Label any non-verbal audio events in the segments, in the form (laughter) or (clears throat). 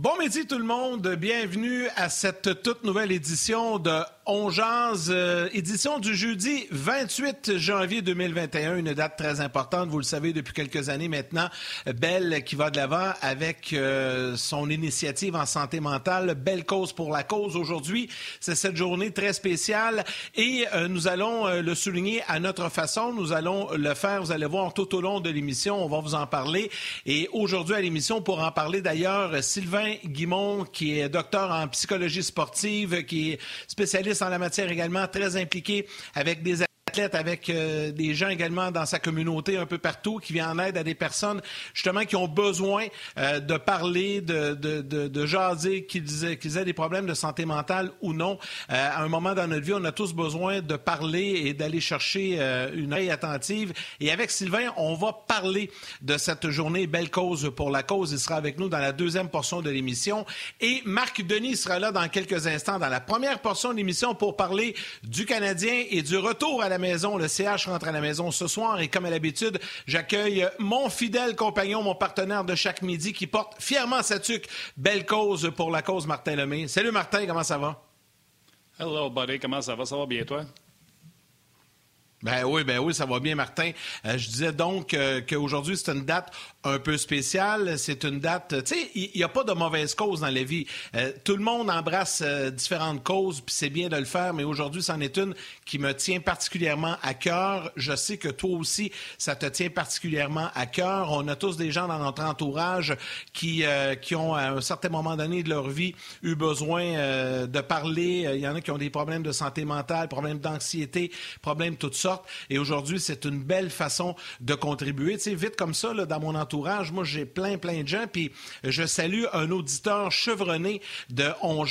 Bon midi tout le monde, bienvenue à cette toute nouvelle édition de On euh, édition du jeudi 28 janvier 2021, une date très importante, vous le savez depuis quelques années maintenant, Belle qui va de l'avant avec euh, son initiative en santé mentale, Belle cause pour la cause. Aujourd'hui, c'est cette journée très spéciale et euh, nous allons le souligner à notre façon, nous allons le faire, vous allez voir tout au long de l'émission, on va vous en parler. Et aujourd'hui à l'émission pour en parler d'ailleurs, Sylvain Guimont qui est docteur en psychologie sportive, qui est spécialiste en la matière également, très impliqué avec des avec euh, des gens également dans sa communauté un peu partout, qui vient en aide à des personnes justement qui ont besoin euh, de parler, de, de, de, jaser, qu'ils aient, aient, des problèmes de santé mentale ou non. Euh, à un moment dans notre vie, on a tous besoin de parler et d'aller chercher une oreille attentive. Et avec Sylvain, on va parler de cette journée Belle cause pour la cause. Il sera avec nous dans la deuxième portion de l'émission. Et Marc Denis sera là dans quelques instants dans la première portion de l'émission pour parler du Canadien et du retour à la maison. Le CH rentre à la maison ce soir et comme à l'habitude, j'accueille mon fidèle compagnon, mon partenaire de chaque midi qui porte fièrement sa tuque. Belle cause pour la cause, Martin Lemay. Salut Martin, comment ça va? Hello, buddy. Comment ça va? Ça va bien, toi? Ben oui, ben oui, ça va bien, Martin. Euh, je disais donc euh, qu'aujourd'hui, c'est une date un peu spéciale. C'est une date, tu sais, il n'y a pas de mauvaise cause dans la vie. Euh, tout le monde embrasse différentes causes, puis c'est bien de le faire, mais aujourd'hui, c'en est une qui me tient particulièrement à cœur. Je sais que toi aussi, ça te tient particulièrement à cœur. On a tous des gens dans notre entourage qui, qui ont, à un certain moment donné de leur vie, eu besoin de parler. Il y en a qui ont des problèmes de santé mentale, problèmes d'anxiété, problèmes toutes sortes. Et aujourd'hui, c'est une belle façon de contribuer. Tu sais, vite comme ça, dans mon entourage, moi, j'ai plein, plein de gens. Puis je salue un auditeur chevronné de On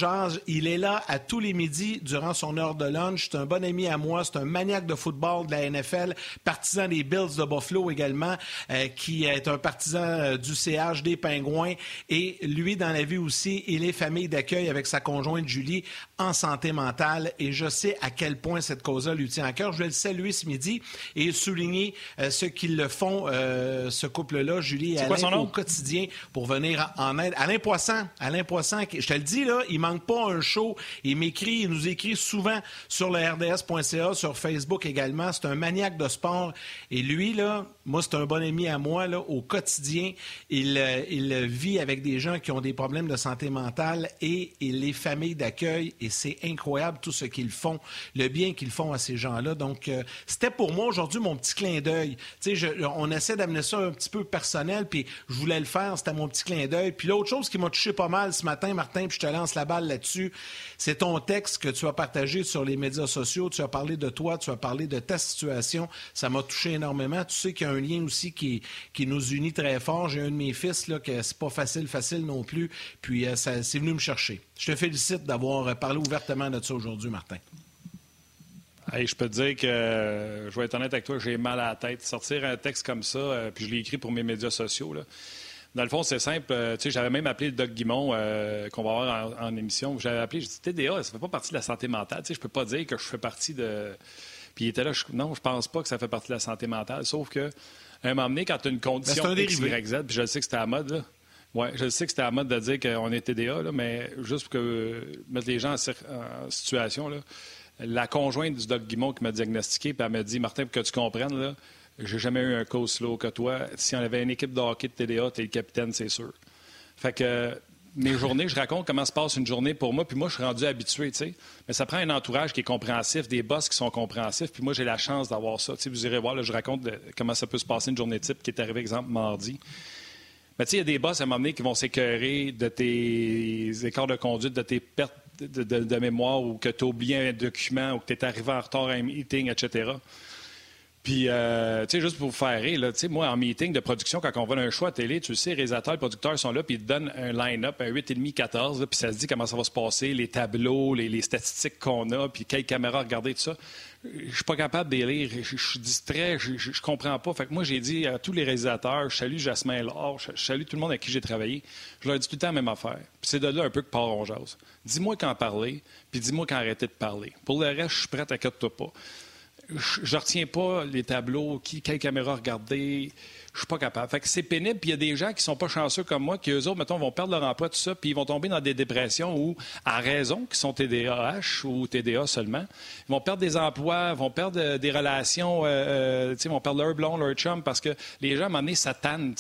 Il est là à tous les midis durant son heure de lunch. C'est un bon ami à moi. C'est un maniaque de football de la NFL, partisan des Bills de Buffalo également, euh, qui est un partisan euh, du CH des Pingouins. Et lui, dans la vie aussi, il est famille d'accueil avec sa conjointe Julie en santé mentale. Et je sais à quel point cette cause-là lui tient à cœur. Je vais le saluer ce midi et souligner euh, ce qu'ils le font, euh, ce couple-là, Julie et Alain, au quotidien pour venir en aide. Alain Poisson, Alain Poisson, je te le dis, là, il manque pas un show. Il m'écrit, il nous écrit souvent sur le RDS.ca, sur Facebook également. C'est un maniaque de sport. Et lui, là, moi, c'est un bon ami à moi, là, au quotidien. Il, euh, il vit avec des gens qui ont des problèmes de santé mentale et, les familles d'accueil. Et c'est incroyable tout ce qu'ils font, le bien qu'ils font à ces gens-là. Donc, c'était pour moi aujourd'hui mon petit clin d'œil. on essaie d'amener ça un petit peu personnel, puis je voulais le faire, c'était mon petit clin d'œil. Puis l'autre chose qui m'a touché pas mal ce matin, Martin, puis je te lance la balle là-dessus, c'est ton texte que tu as partagé sur les médias sociaux. Tu as parlé de toi, tu as parlé de ta situation. Ça m'a touché énormément. Tu sais qu'il y a un lien aussi qui, qui nous unit très fort. J'ai un de mes fils là, que c'est pas facile, facile non plus. Puis euh, ça, c'est venu me chercher. Je te félicite d'avoir parlé ouvertement de ça aujourd'hui, Martin je peux te dire que, je vais être honnête avec toi, j'ai mal à la tête. Sortir un texte comme ça, euh, puis je l'ai écrit pour mes médias sociaux. Là. Dans le fond, c'est simple. Euh, tu sais, j'avais même appelé le Doc Guimont, qu'on va avoir en, émission. J'avais appelé, j'ai dit TDA, ça fait pas partie de la santé mentale. Tu sais, je peux pas dire que je fais partie de. Puis il était là, non, je pense pas que ça fait partie de la santé mentale. Sauf que, à un moment donné, quand tu as une condition ben, X, Y, Z, puis je sais que c'était à mode, là. Oui, je sais que c'était à mode de dire qu'on est TDA, là, mais juste pour que, mettre les gens en situation, là, la conjointe du Doc Guimont qui m'a diagnostiqué, puis elle m'a dit Martin, pour que tu comprennes, là, j'ai jamais eu un coach slow que toi. Si on avait une équipe de hockey de TDA, tu es le capitaine, c'est sûr. Fait que mes journées, je raconte comment se passe une journée pour moi, puis moi, je suis rendu habitué, tu sais. Mais ça prend un entourage qui est compréhensif, des boss qui sont compréhensifs, puis moi, j'ai la chance d'avoir ça. Tu sais, vous irez voir, là, je raconte comment ça peut se passer une journée type qui est arrivée, exemple, mardi. Mais tu sais, il y a des boss à un moment donné qui vont s'écœurer de tes écarts de conduite, de tes pertes de, mémoire ou que tu as oublié un document ou que tu es arrivé en retard à un meeting, etc. Puis, euh, tu sais, juste pour vous faire rire, sais, moi, en meeting de production, quand on va un choix à télé, tu sais, les réalisateurs, les producteurs sont là, puis ils te donnent un line-up, un 8,5, 14, puis ça se dit comment ça va se passer, les tableaux, les, statistiques qu'on a, puis quelle caméra regarder, tout ça. Je suis pas capable de lire, je, suis distrait, je, comprends pas. Fait que moi, j'ai dit à tous les réalisateurs, je salue Jasmin Laure, je, salue tout le monde avec qui j'ai travaillé, je leur ai dit tout le temps la même affaire. Puis c'est de là un peu que part on jase. Dis-moi quand parler, puis dis-moi quand arrêter de parler. Pour le reste, je suis prêt, à toi pas je ne retiens pas les tableaux, qui, quelle caméra regarder. Je suis pas capable. Fait que c'est pénible. Puis il y a des gens qui sont pas chanceux comme moi, qui eux autres, mettons, vont perdre leur emploi, tout ça, puis ils vont tomber dans des dépressions où, à raison, qui sont TDAH ou TDA seulement, ils vont perdre des emplois, vont perdre euh, des relations, euh, ils vont perdre leur blonde, leur chum, parce que les gens, à un moment donné, ça tanne.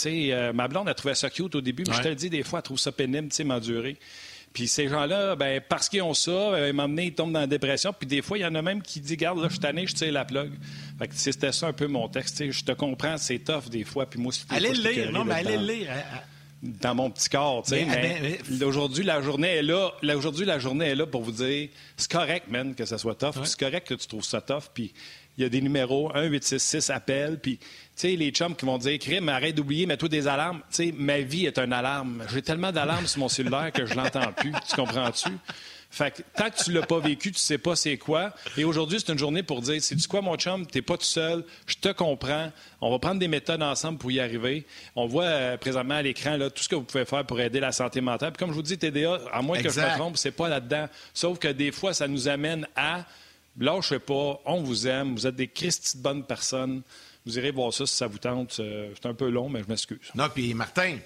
ma blonde a trouvé ça cute au début, mais je te le dis, des fois, elle trouve ça pénible, m'endurer. Puis ces gens-là, ben, parce qu'ils ont ça, ben, m'emmener, ils tombent dans la dépression. Puis des fois, il y en a même qui disent Garde, là, je suis tanné, je tire la plug. Fait que c'était ça un peu mon texte. Je te comprends, c'est tough des fois. Puis moi, Allez le lire, non, mais allez le lire. Hein, hein. Dans mon petit corps, tu sais. Mais, aujourd'hui, la journée est là. Aujourd'hui, la journée est là pour vous dire c'est correct, man, que ça soit tough. C'est correct que tu trouves ça tough. Puis il y a des numéros 1 8 6 6 appel. Puis sais, les chums qui vont dire Crime, arrête d'oublier, mets-toi des alarmes. Tu sais, ma vie est une alarme. J'ai tellement d'alarmes sur mon cellulaire que je l'entends plus. Tu comprends-tu? Fait que tant que tu l'as pas vécu, tu sais pas c'est quoi. Et aujourd'hui, c'est une journée pour dire, c'est du quoi, mon chum, t'es pas tout seul, je te comprends. On va prendre des méthodes ensemble pour y arriver. On voit euh, présentement à l'écran là tout ce que vous pouvez faire pour aider la santé mentale. Puis comme je vous dis, TDA, à moins que je me trompe, c'est pas là-dedans. Sauf que des fois, ça nous amène à lâchez pas, on vous aime, vous êtes des Christi de bonnes personnes. Vous irez voir ça si ça vous tente. Euh, c'est un peu long, mais je m'excuse. Non, puis Martin,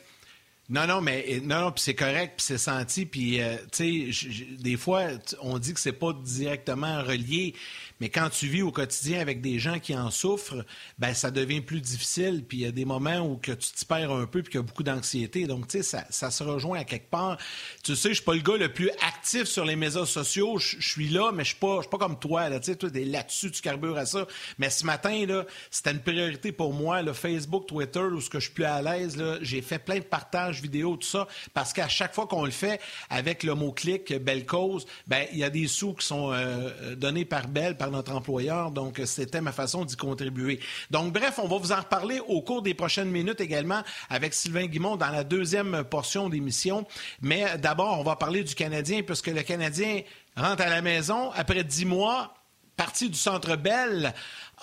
non, non, mais non, non, puis c'est correct, puis c'est senti, puis euh, tu sais, des fois, on dit que c'est pas directement relié, mais quand tu vis au quotidien avec des gens qui en souffrent, ben ça devient plus difficile. Puis il y a des moments où que tu t'y perds un peu puis qu'il y a beaucoup d'anxiété. Donc, tu sais, ça, ça, se rejoint à quelque part. Tu sais, je suis pas le gars le plus actif sur les médias sociaux. Je suis là, mais je suis pas, pas comme toi. Là, tu sais, toi, t'es là-dessus, tu carbures à ça. Mais ce matin, là, c'était une priorité pour moi. Facebook, Twitter, où ce que je suis plus à l'aise, là, j'ai fait plein de partages vidéo, tout ça, parce qu'à chaque fois qu'on le fait avec le mot-clic belle cause, ben il y a des sous qui sont euh, donnés par Belle par notre employeur. Donc, c'était ma façon d'y contribuer. Donc, bref, on va vous en reparler au cours des prochaines minutes également avec Sylvain Guimont dans la deuxième portion d'émission. Mais d'abord, on va parler du Canadien puisque le Canadien rentre à la maison après dix mois, parti du Centre Bell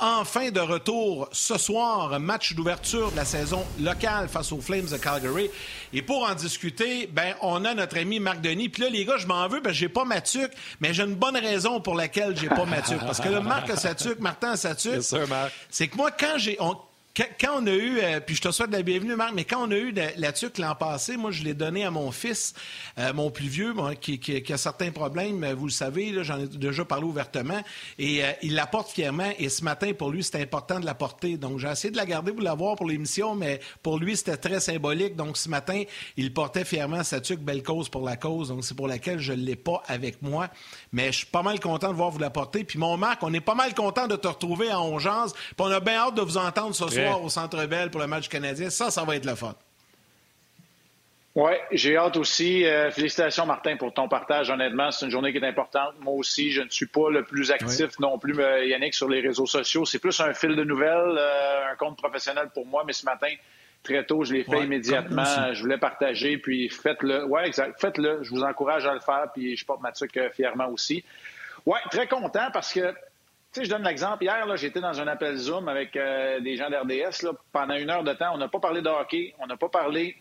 enfin de retour ce soir, match d'ouverture de la saison locale face aux Flames de Calgary. Et pour en discuter, ben on a notre ami Marc Denis. Puis là, les gars, je m'en veux, ben j'ai pas Mathieu, mais j'ai une bonne raison pour laquelle j'ai pas Mathieu. Parce que le Marc Satuc, Martin Satuc, c'est que moi, quand j'ai quand on a eu, euh, puis je te souhaite la bienvenue, Marc, mais quand on a eu la tuque l'an passé, moi, je l'ai donné à mon fils, euh, mon plus vieux, qui, a certains problèmes, vous le savez, j'en ai déjà parlé ouvertement, et euh, il l'apporte fièrement, et ce matin, pour lui, c'était important de l'apporter. Donc, j'ai essayé de la garder pour l'avoir pour l'émission, mais pour lui, c'était très symbolique. Donc, ce matin, il portait fièrement sa tuque Belle Cause pour la cause, donc c'est pour laquelle je ne l'ai pas avec moi. Mais je suis pas mal content de voir vous l'apporter. Puis mon Marc, on est pas mal content de te retrouver à Ongeance, puis on a bien hâte de vous entendre ce soir au Centre Bell pour le match canadien. Ça, ça va être le fun. Oui, j'ai hâte aussi. Euh, félicitations, Martin, pour ton partage. Honnêtement, c'est une journée qui est importante. Moi aussi, je ne suis pas le plus actif non plus, euh, Yannick, sur les réseaux sociaux. C'est plus un fil de nouvelles, euh, un compte professionnel pour moi, mais ce matin, très tôt, je l'ai fait immédiatement. Je voulais partager, puis faites-le. Oui, exact. Faites-le. Je vous encourage à le faire, puis je porte Mathieu fièrement aussi. Oui, très content parce que sais, je donne l'exemple. Hier, j'étais dans un appel Zoom avec euh, des gens d'RDS. Pendant une heure de temps, on n'a pas parlé de hockey, on n'a pas parlé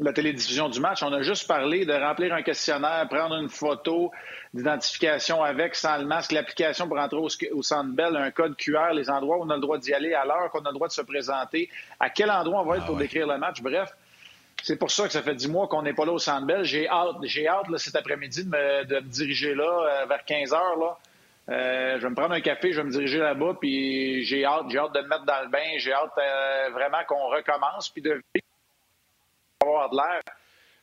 de la télédiffusion du match. On a juste parlé de remplir un questionnaire, prendre une photo d'identification avec, sans le masque, l'application pour entrer au, Centre Bell, un code QR, les endroits où on a le droit d'y aller, à l'heure qu'on a le droit de se présenter, à quel endroit on va être ah pour décrire le match. Bref, c'est pour ça que ça fait dix mois qu'on n'est pas là au Centre Bell. J'ai hâte, j'ai hâte cet après-midi de me, diriger là euh, vers 15 heures. Là. Euh, je vais me prendre un café, je vais me diriger là-bas, puis j'ai hâte, j'ai hâte de me mettre dans le bain, j'ai hâte euh, vraiment qu'on recommence, puis de avoir de l'air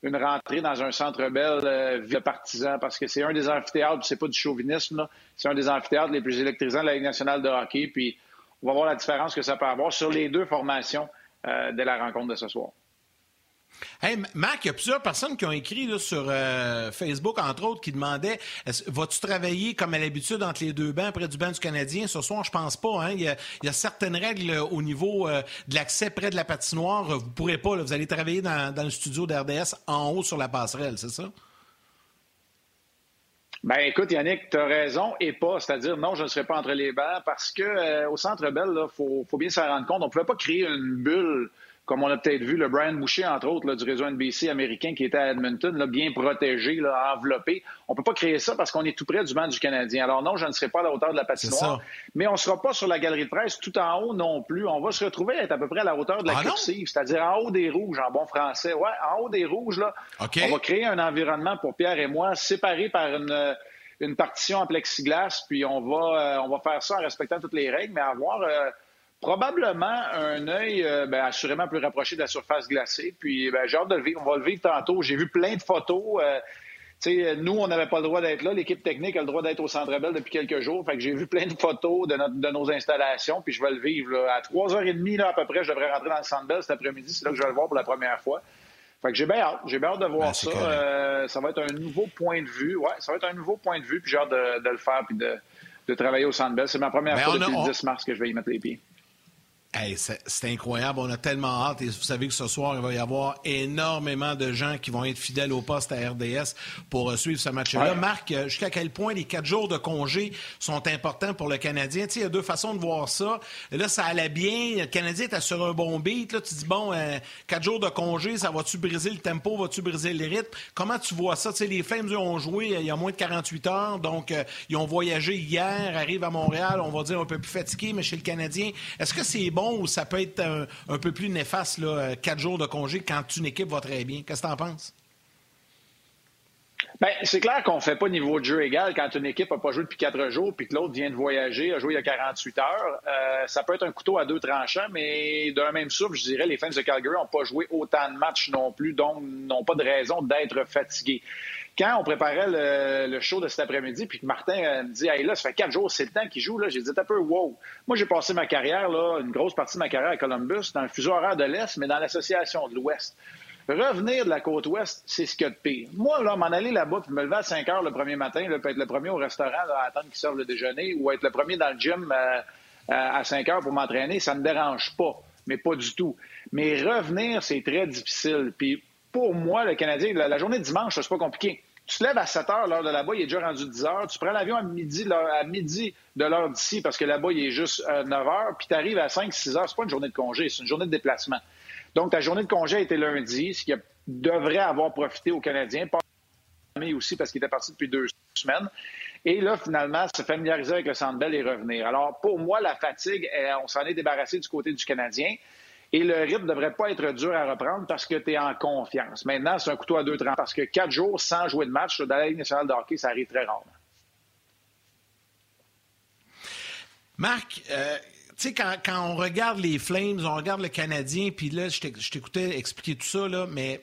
une rentrée dans un centre belle euh, ville partisan, parce que c'est un des amphithéâtres, c'est pas du chauvinisme, c'est un des amphithéâtres les plus électrisants de la Ligue nationale de hockey, puis on va voir la différence que ça peut avoir sur les deux formations de la rencontre de ce soir. Hey, Mac, il y a plusieurs personnes qui ont écrit sur euh, Facebook, entre autres, qui demandaient vas-tu travailler comme à l'habitude entre les deux bancs, près du banc du Canadien? Ce soir, je pense pas. Hein. Il, y a, certaines règles au niveau euh, de l'accès près de la patinoire. Vous ne pourrez pas. vous allez travailler dans, le studio d'RDS en haut sur la passerelle, c'est ça? Ben écoute, Yannick, tu as raison et pas. C'est-à-dire, non, je ne serai pas entre les bancs parce que euh, au Centre Bell, il faut, bien s'en rendre compte, on ne pouvait pas créer une bulle comme on a peut-être vu, le Brian Boucher, entre autres, du réseau NBC américain qui était à Edmonton, là, bien protégé, là, enveloppé. On peut pas créer ça parce qu'on est tout près du banc du Canadien. Alors non, je ne serai pas à la hauteur de la patinoire, mais on ne sera pas sur la galerie de presse tout en haut non plus. On va se retrouver à être à peu près à la hauteur de la ah cursive, c'est-à-dire en haut des rouges, en bon français. Ouais, en haut des rouges, là, on va créer un environnement pour Pierre et moi, séparé par une une partition en plexiglas, puis on va, euh, on va faire ça en respectant toutes les règles, mais avoir euh, probablement un œil euh, ben, assurément plus rapproché de la surface glacée. Puis ben, j'ai hâte de le vivre. On va le vivre tantôt. J'ai vu plein de photos. sais, nous, on n'avait pas le droit d'être là. L'équipe technique a le droit d'être au Centre Bell depuis quelques jours. Fait que j'ai vu plein de photos de, de, nos installations, puis je vais le vivre. À 3h30 là, à peu près, je devrais rentrer dans le Centre Bell cet après-midi. C'est là que je vais le voir pour la première fois. Fait que j'ai bien hâte. J'ai bien hâte de voir ben, ça. Euh, ça va être un nouveau point de vue. Ouais, ça va être un nouveau point de vue. Puis j'ai hâte de, le faire puis de, de travailler au Centre Bell. C'est ma première ben, fois depuis le 10 mars que je vais y mettre les pieds c'est incroyable. On a tellement hâte. Et vous savez que ce soir, il va y avoir énormément de gens qui vont être fidèles au poste à RDS pour euh, suivre ce match-là. Marc, euh, jusqu'à quel point les quatre jours de congé sont importants pour le Canadien? il y a deux façons de voir ça. Là, ça allait bien. Le Canadien était sur un bon beat. Là, tu dis, bon, euh, quatre jours de congé, ça va-tu briser le tempo? Va-tu briser le rythme? Comment tu vois ça? les Flames, ont joué il y a moins de 48 heures. Donc, ils ont voyagé hier, arrivent à Montréal, on va dire un peu plus fatigués, mais chez le Canadien, est-ce que c'est bon? Ou ça peut être un, peu plus néfaste, euh, quatre jours de congé quand une équipe va très bien? Qu'est-ce que tu en penses? Bien, c'est clair qu'on ne fait pas niveau de jeu égal quand une équipe n'a pas joué depuis quatre jours puis que l'autre vient de voyager, a joué il y a 48 heures. Euh, ça peut être un couteau à deux tranchants, mais d'un même souffle, je dirais, les fans de Calgary n'ont pas joué autant de matchs non plus, donc n'ont pas de raison d'être fatigués quand on préparait le, show de cet après-midi, puis que Martin euh, me dit Hey là, ça fait quatre jours, c'est le temps qu'il joue, là, j'ai dit un peu wow. Moi, j'ai passé ma carrière, là, une grosse partie de ma carrière à Columbus, dans le fuseau horaire de l'Est, mais dans l'association de l'Ouest. Revenir de la côte ouest, c'est ce qu'il y a de pire. Moi, là, m'en aller là-bas puis me lever à 5 heures le premier matin, là, peut être le premier au restaurant à attendre qu'ils servent le déjeuner ou être le premier dans le gym euh, à 5 heures pour m'entraîner, ça me dérange pas, mais pas du tout. Mais revenir, c'est très difficile. Puis pour moi, le Canadien, la, journée de dimanche, c'est pas compliqué. Tu te lèves à 7 heures, l'heure de là-bas, il est déjà rendu 10 heures. Tu prends l'avion à midi, à midi de l'heure d'ici, parce que là-bas, il est juste 9 euh, heures, puis tu arrives à 5, 6 heures. C'est pas une journée de congé, c'est une journée de déplacement. Donc, ta journée de congé a été lundi, ce qui devrait avoir profité aux Canadiens, pas aussi parce qu'il était parti depuis deux semaines. Et là, finalement, se familiariser avec le Centre et revenir. Alors, pour moi, la fatigue, on s'en est débarrassé du côté du Canadien. Et le rythme ne devrait pas être dur à reprendre parce que tu es en confiance. Maintenant, c'est un couteau à deux tranches parce que quatre jours sans jouer de match dans la Ligue nationale de ça arrive très rarement. Marc, euh, tu sais, quand, on regarde les Flames, on regarde le Canadien, puis là, je t'écoutais expliquer tout ça, là, mais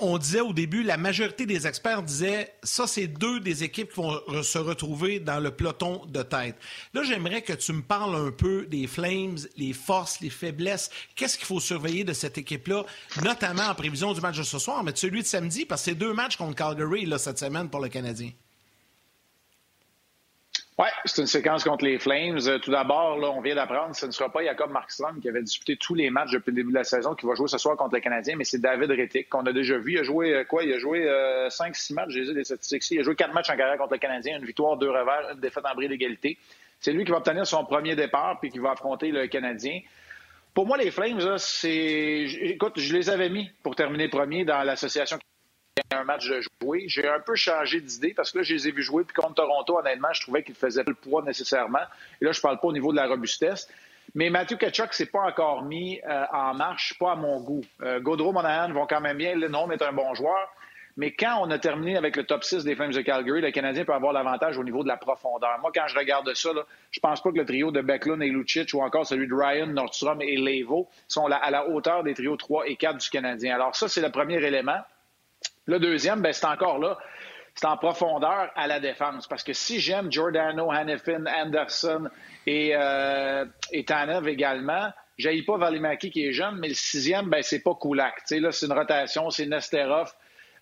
on disait au début, la majorité des experts disaient, ça, c'est deux des équipes qui vont se retrouver dans le peloton de tête. Là, j'aimerais que tu me parles un peu des Flames, les forces, les faiblesses. Qu'est-ce qu'il faut surveiller de cette équipe-là, notamment en prévision du match de ce soir, mais de celui de samedi, parce que c'est deux matchs contre Calgary là, cette semaine pour le Canadien. Oui, c'est une séquence contre les Flames. Euh, tout d'abord, on vient d'apprendre, ce ne sera pas Jacob Markstrom qui avait disputé tous les matchs depuis le début de la saison qui va jouer ce soir contre les Canadiens, mais c'est David Rettick qu'on a déjà vu. Il a joué euh, quoi? Il a joué 5-6 euh, matchs, j'ai des statistiques. Il a joué 4 matchs en carrière contre les Canadiens, une victoire, deux revers, une défaite en bris d'égalité. C'est lui qui va obtenir son premier départ puis qui va affronter le Canadien. Pour moi, les Flames, c'est. Écoute, je les avais mis pour terminer premier dans l'association un match de jouer. J'ai un peu changé d'idée parce que là, je les ai vus jouer. Puis contre Toronto, honnêtement, je trouvais qu'ils faisaient le poids nécessairement. Et là, je parle pas au niveau de la robustesse. Mais Matthew Kachuk s'est pas encore mis euh, en marche, pas à mon goût. Euh, Gaudreau, Monahan vont quand même bien. Le nom est un bon joueur. Mais quand on a terminé avec le top 6 des Flames de Calgary, le Canadien peut avoir l'avantage au niveau de la profondeur. Moi, quand je regarde ça, là, je pense pas que le trio de Becklund et Lucic ou encore celui de Ryan, Nordstrom et Levo sont à la hauteur des trios 3 et 4 du Canadien. Alors ça, c'est le premier élément. Le deuxième, ben, c'est encore là. C'est en profondeur à la défense. Parce que si j'aime Giordano, Hannifin, Anderson et, euh, et Tanev également, j'ai pas Valimaki qui est jeune, mais le sixième, ben, c'est pas Kulak. là, c'est une rotation, c'est Nesterov.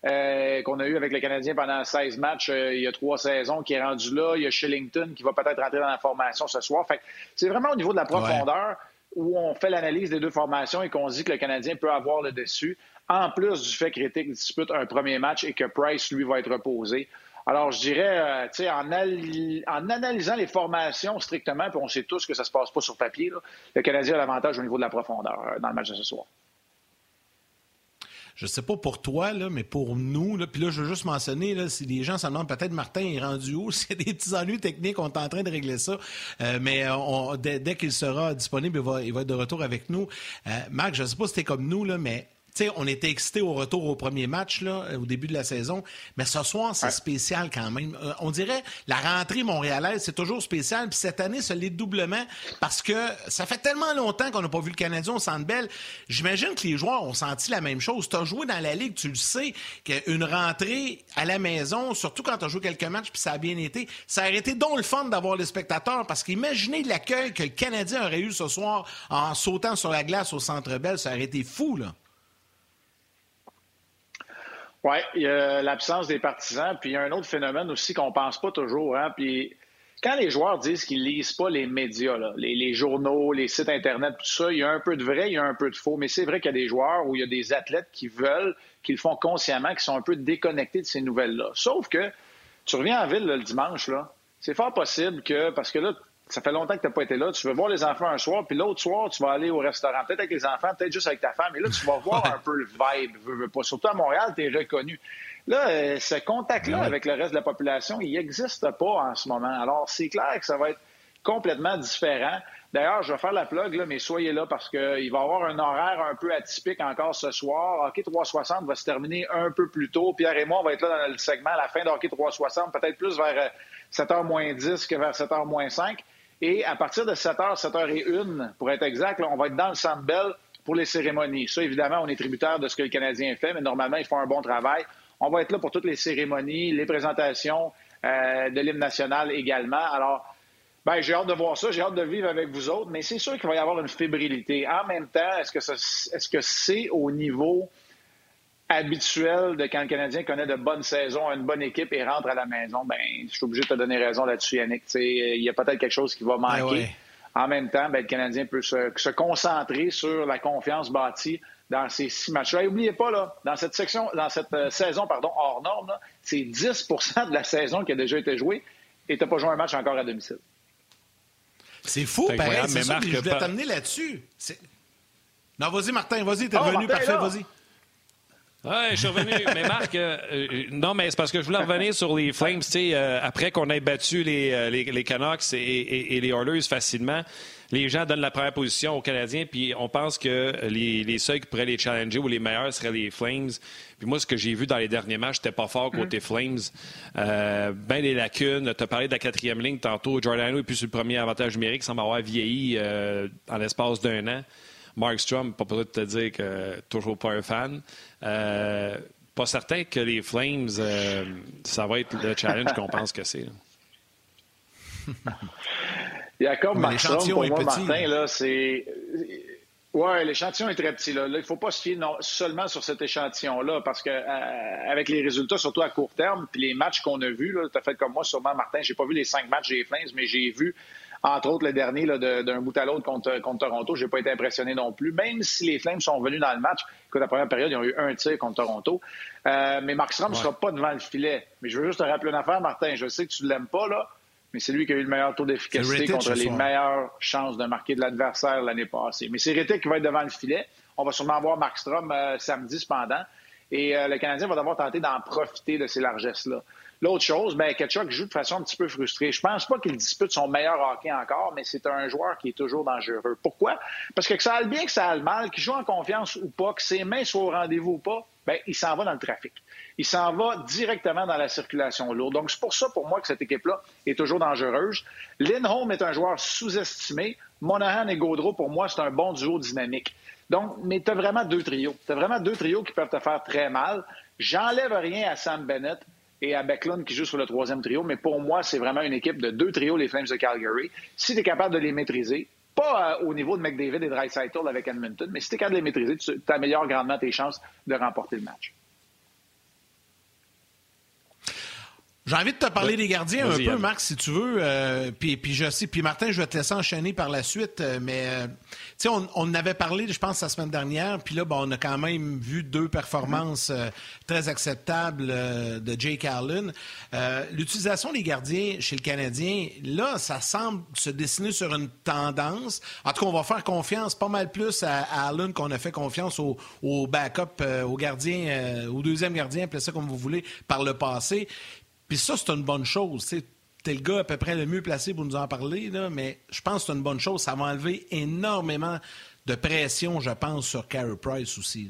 Euh, qu'on a eu avec le Canadien pendant 16 matchs euh, il y a trois saisons, qui est rendu là. Il y a Shillington qui va peut-être rentrer dans la formation ce soir. Fait c'est vraiment au niveau de la profondeur où on fait l'analyse des deux formations et qu'on dit que le Canadien peut avoir le dessus en plus du fait que Rittick dispute un premier match et que Price, lui, va être reposé. Alors, je dirais, euh, tu sais, en, analysant les formations strictement, puis on sait tous que ça se passe pas sur papier, le Canadien a l'avantage au niveau de la profondeur euh, dans le match de ce soir je sais pas pour toi, là, mais pour nous, puis là, je veux juste mentionner, là, si les gens se demandent peut-être Martin est rendu où, (laughs) s'il y a des petits ennuis techniques, on est en train de régler ça. Euh, mais dès, qu'il sera disponible, il va, être de retour avec nous. Marc, je sais pas si t'es comme nous, là, mais sais, on était excités au retour au premier match, là, au début de la saison, mais ce soir, c'est spécial quand même. Euh, on dirait la rentrée montréalaise, c'est toujours spécial, puis cette année, ça l'est doublement parce que ça fait tellement longtemps qu'on n'a pas vu le Canadien au Centre Bell. J'imagine que les joueurs ont senti la même chose. Tu as joué dans la Ligue, tu le sais, qu'une rentrée à la maison, surtout quand tu as joué quelques matchs, puis ça a bien été, ça aurait été donc le fun d'avoir les spectateurs, parce qu'imaginez l'accueil que le Canadien aurait eu ce soir en sautant sur la glace au Centre Bell, ça aurait été fou, là. Oui, il y a l'absence des partisans, puis il y a un autre phénomène aussi qu'on pense pas toujours. Hein, puis quand les joueurs disent qu'ils lisent pas les médias, les, journaux, les sites Internet, tout ça, il y a un peu de vrai, il y a un peu de faux. Mais c'est vrai qu'il y a des joueurs ou il y a des athlètes qui veulent, qui le font consciemment, qui sont un peu déconnectés de ces nouvelles-là. Sauf que tu reviens en ville le dimanche, là, c'est fort possible que, parce que là, ça fait longtemps que tu n'as pas été là. Tu veux voir les enfants un soir, puis l'autre soir, tu vas aller au restaurant, peut-être avec les enfants, peut-être juste avec ta femme. Et là, tu vas voir un peu le vibe. pas. Surtout à Montréal, tu es reconnu. Là, euh, ce contact-là avec le reste de la population, il n'existe pas en ce moment. Alors, c'est clair que ça va être complètement différent. D'ailleurs, je vais faire la plug, là, mais soyez là parce qu'il va y avoir un horaire un peu atypique encore ce soir. Hockey 360 va se terminer un peu plus tôt. Pierre et moi, on va être là dans le segment à la fin de Hockey 360, peut-être plus vers 7h euh, moins 10 que vers 7h moins 5. Et à partir de 7h, 7h01, pour être exact, on va être dans le Centre Bell pour les cérémonies. Ça, évidemment, on est tributaire de ce que le Canadien fait, mais normalement, ils font un bon travail. On va être là pour toutes les cérémonies, les présentations euh, de l'hymne national également. Alors, ben, j'ai hâte de voir ça, j'ai hâte de vivre avec vous autres, mais c'est sûr qu'il va y avoir une fébrilité. En même temps, est-ce que c'est au niveau habituel de quand le Canadien connaît de bonnes saisons, une bonne équipe et rentre à la maison, ben, je suis obligé de te donner raison là-dessus, Yannick. il y a peut-être quelque chose qui va ben manquer. En même temps, ben, le Canadien peut se, concentrer sur la confiance bâtie dans ces six matchs-là. Et n'oubliez pas, là, dans cette section, dans cette euh, saison, pardon, hors norme, c'est 10% de la saison qui a déjà été jouée et tu n'as pas joué un match encore à domicile. C'est fou, pareil, c'est ça, je voulais t'amener là-dessus. Non, vas-y, Martin, vas-y, t'es oh, revenu, parfait, vas-y. Oui, je suis revenu. (laughs) mais Marc, euh, euh, non, mais c'est parce que je voulais revenir sur les Flames. Tu sais, euh, après qu'on ait battu les, les, les Canucks et, et, les Oilers facilement, les gens donnent la première position aux Canadiens, puis on pense que les, les seuls qui pourraient les challenger ou les meilleurs seraient les Flames. Puis moi, ce que j'ai vu dans les derniers matchs, c'était pas fort côté mm. Flames. Euh, ben des lacunes. Tu as parlé de la quatrième ligne tantôt. Giordano est plus sur le premier avantage numérique, sans m'avoir vieilli en l'espace d'un an. Mark Strom, pas besoin de te dire que toujours pas un fan. Euh, pas certain que les Flames, euh, ça va être le challenge qu'on pense que c'est. Jacob (laughs) Markstrom, pour moi, petit. Martin, là, c'est... Oui, l'échantillon est très petit. Là. il ne faut pas se fier seulement sur cet échantillon-là, parce que euh, avec les résultats, surtout à court terme, puis les matchs qu'on a vus, tu as fait comme moi, sûrement, Martin, j'ai pas vu les cinq matchs des Flames, mais j'ai vu entre autres, le dernier, d'un bout à l'autre contre, contre Toronto, j'ai pas été impressionné non plus. Même si les Flames sont venus dans le match, écoute, la première période, ils ont eu un tir contre Toronto. Euh, mais Mark Strom ne sera pas devant le filet. Mais je veux juste te rappeler une affaire, Martin. Je sais que tu ne l'aimes pas, là, mais c'est lui qui a eu le meilleur taux d'efficacité contre les meilleures chances de marquer de l'adversaire l'année passée. Mais c'est Rété qui va être devant le filet. On va sûrement avoir Mark Strom euh, samedi, cependant. Et euh, le Canadien va devoir tenter d'en profiter de ces largesses-là. L'autre chose, ben, Ketchuk joue de façon un petit peu frustrée. Je pense pas qu'il dispute son meilleur hockey encore, mais c'est un joueur qui est toujours dangereux. Pourquoi? Parce que que ça aille bien, que ça aille mal, qu'il joue en confiance ou pas, que ses mains soient au rendez-vous ou pas, ben, il s'en va dans le trafic. Il s'en va directement dans la circulation lourde. Donc, c'est pour ça, pour moi, que cette équipe-là est toujours dangereuse. Lindholm est un joueur sous-estimé. Monahan et Gaudreau, pour moi, c'est un bon duo dynamique. Donc, mais tu as vraiment deux trios. Tu as vraiment deux trios qui peuvent te faire très mal. J'enlève rien à Sam Bennett et à Becklund qui joue sur le troisième trio. Mais pour moi, c'est vraiment une équipe de deux trios, les Flames de Calgary. Si tu es capable de les maîtriser, pas euh, au niveau de McDavid et de Dreisaitl avec Edmonton, mais si tu es capable de les maîtriser, tu améliores grandement tes chances de remporter le match. J'ai envie de te parler des gardiens un peu, Marc, si tu veux. Euh, puis, puis je sais, puis Martin, je vais te laisser enchaîner par la suite. Euh, mais euh, tu sais, on, on avait parlé, je pense, la semaine dernière. Puis là, bon, on a quand même vu deux performances très acceptables de Jake Allen. L'utilisation des gardiens chez le Canadien, là, ça semble se dessiner sur une tendance. En tout cas, on va faire confiance pas mal plus à, Allen qu'on a fait confiance au, au backup, au gardien, au deuxième gardien, appelez ça comme vous voulez, par le passé. Puis ça, c'est une bonne chose. Tu es le gars à peu près le mieux placé pour nous en parler, là, mais je pense que c'est une bonne chose. Ça va enlever énormément de pression, je pense, sur Carey Price aussi.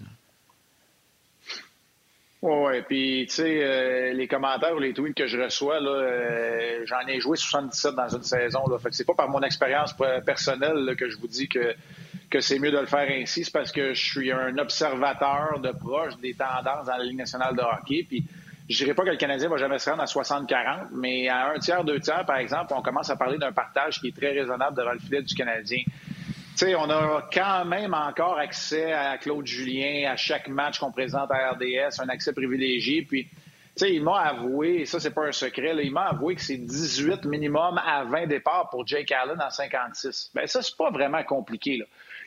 Oui, ouais. puis tu sais, euh, les commentaires ou les tweets que je reçois, là, euh, j'en ai joué 77 dans une saison. Là. Fait que c'est pas par mon expérience personnelle que je vous dis que, c'est mieux de le faire ainsi. C'est parce que je suis un observateur de proche des tendances dans la Ligue nationale de hockey. Je dirais pas que le Canadien va jamais se rendre à 60-40, mais à un tiers, deux tiers, par exemple, on commence à parler d'un partage qui est très raisonnable devant le filet du Canadien. Tu sais, on a quand même encore accès à Claude Julien à chaque match qu'on présente à RDS, un accès privilégié. Puis, il m'a avoué, et ça, c'est pas un secret, il m'a avoué que c'est 18 minimum à 20 départs pour Jake Allen en 56. Ben ça, c'est pas vraiment compliqué.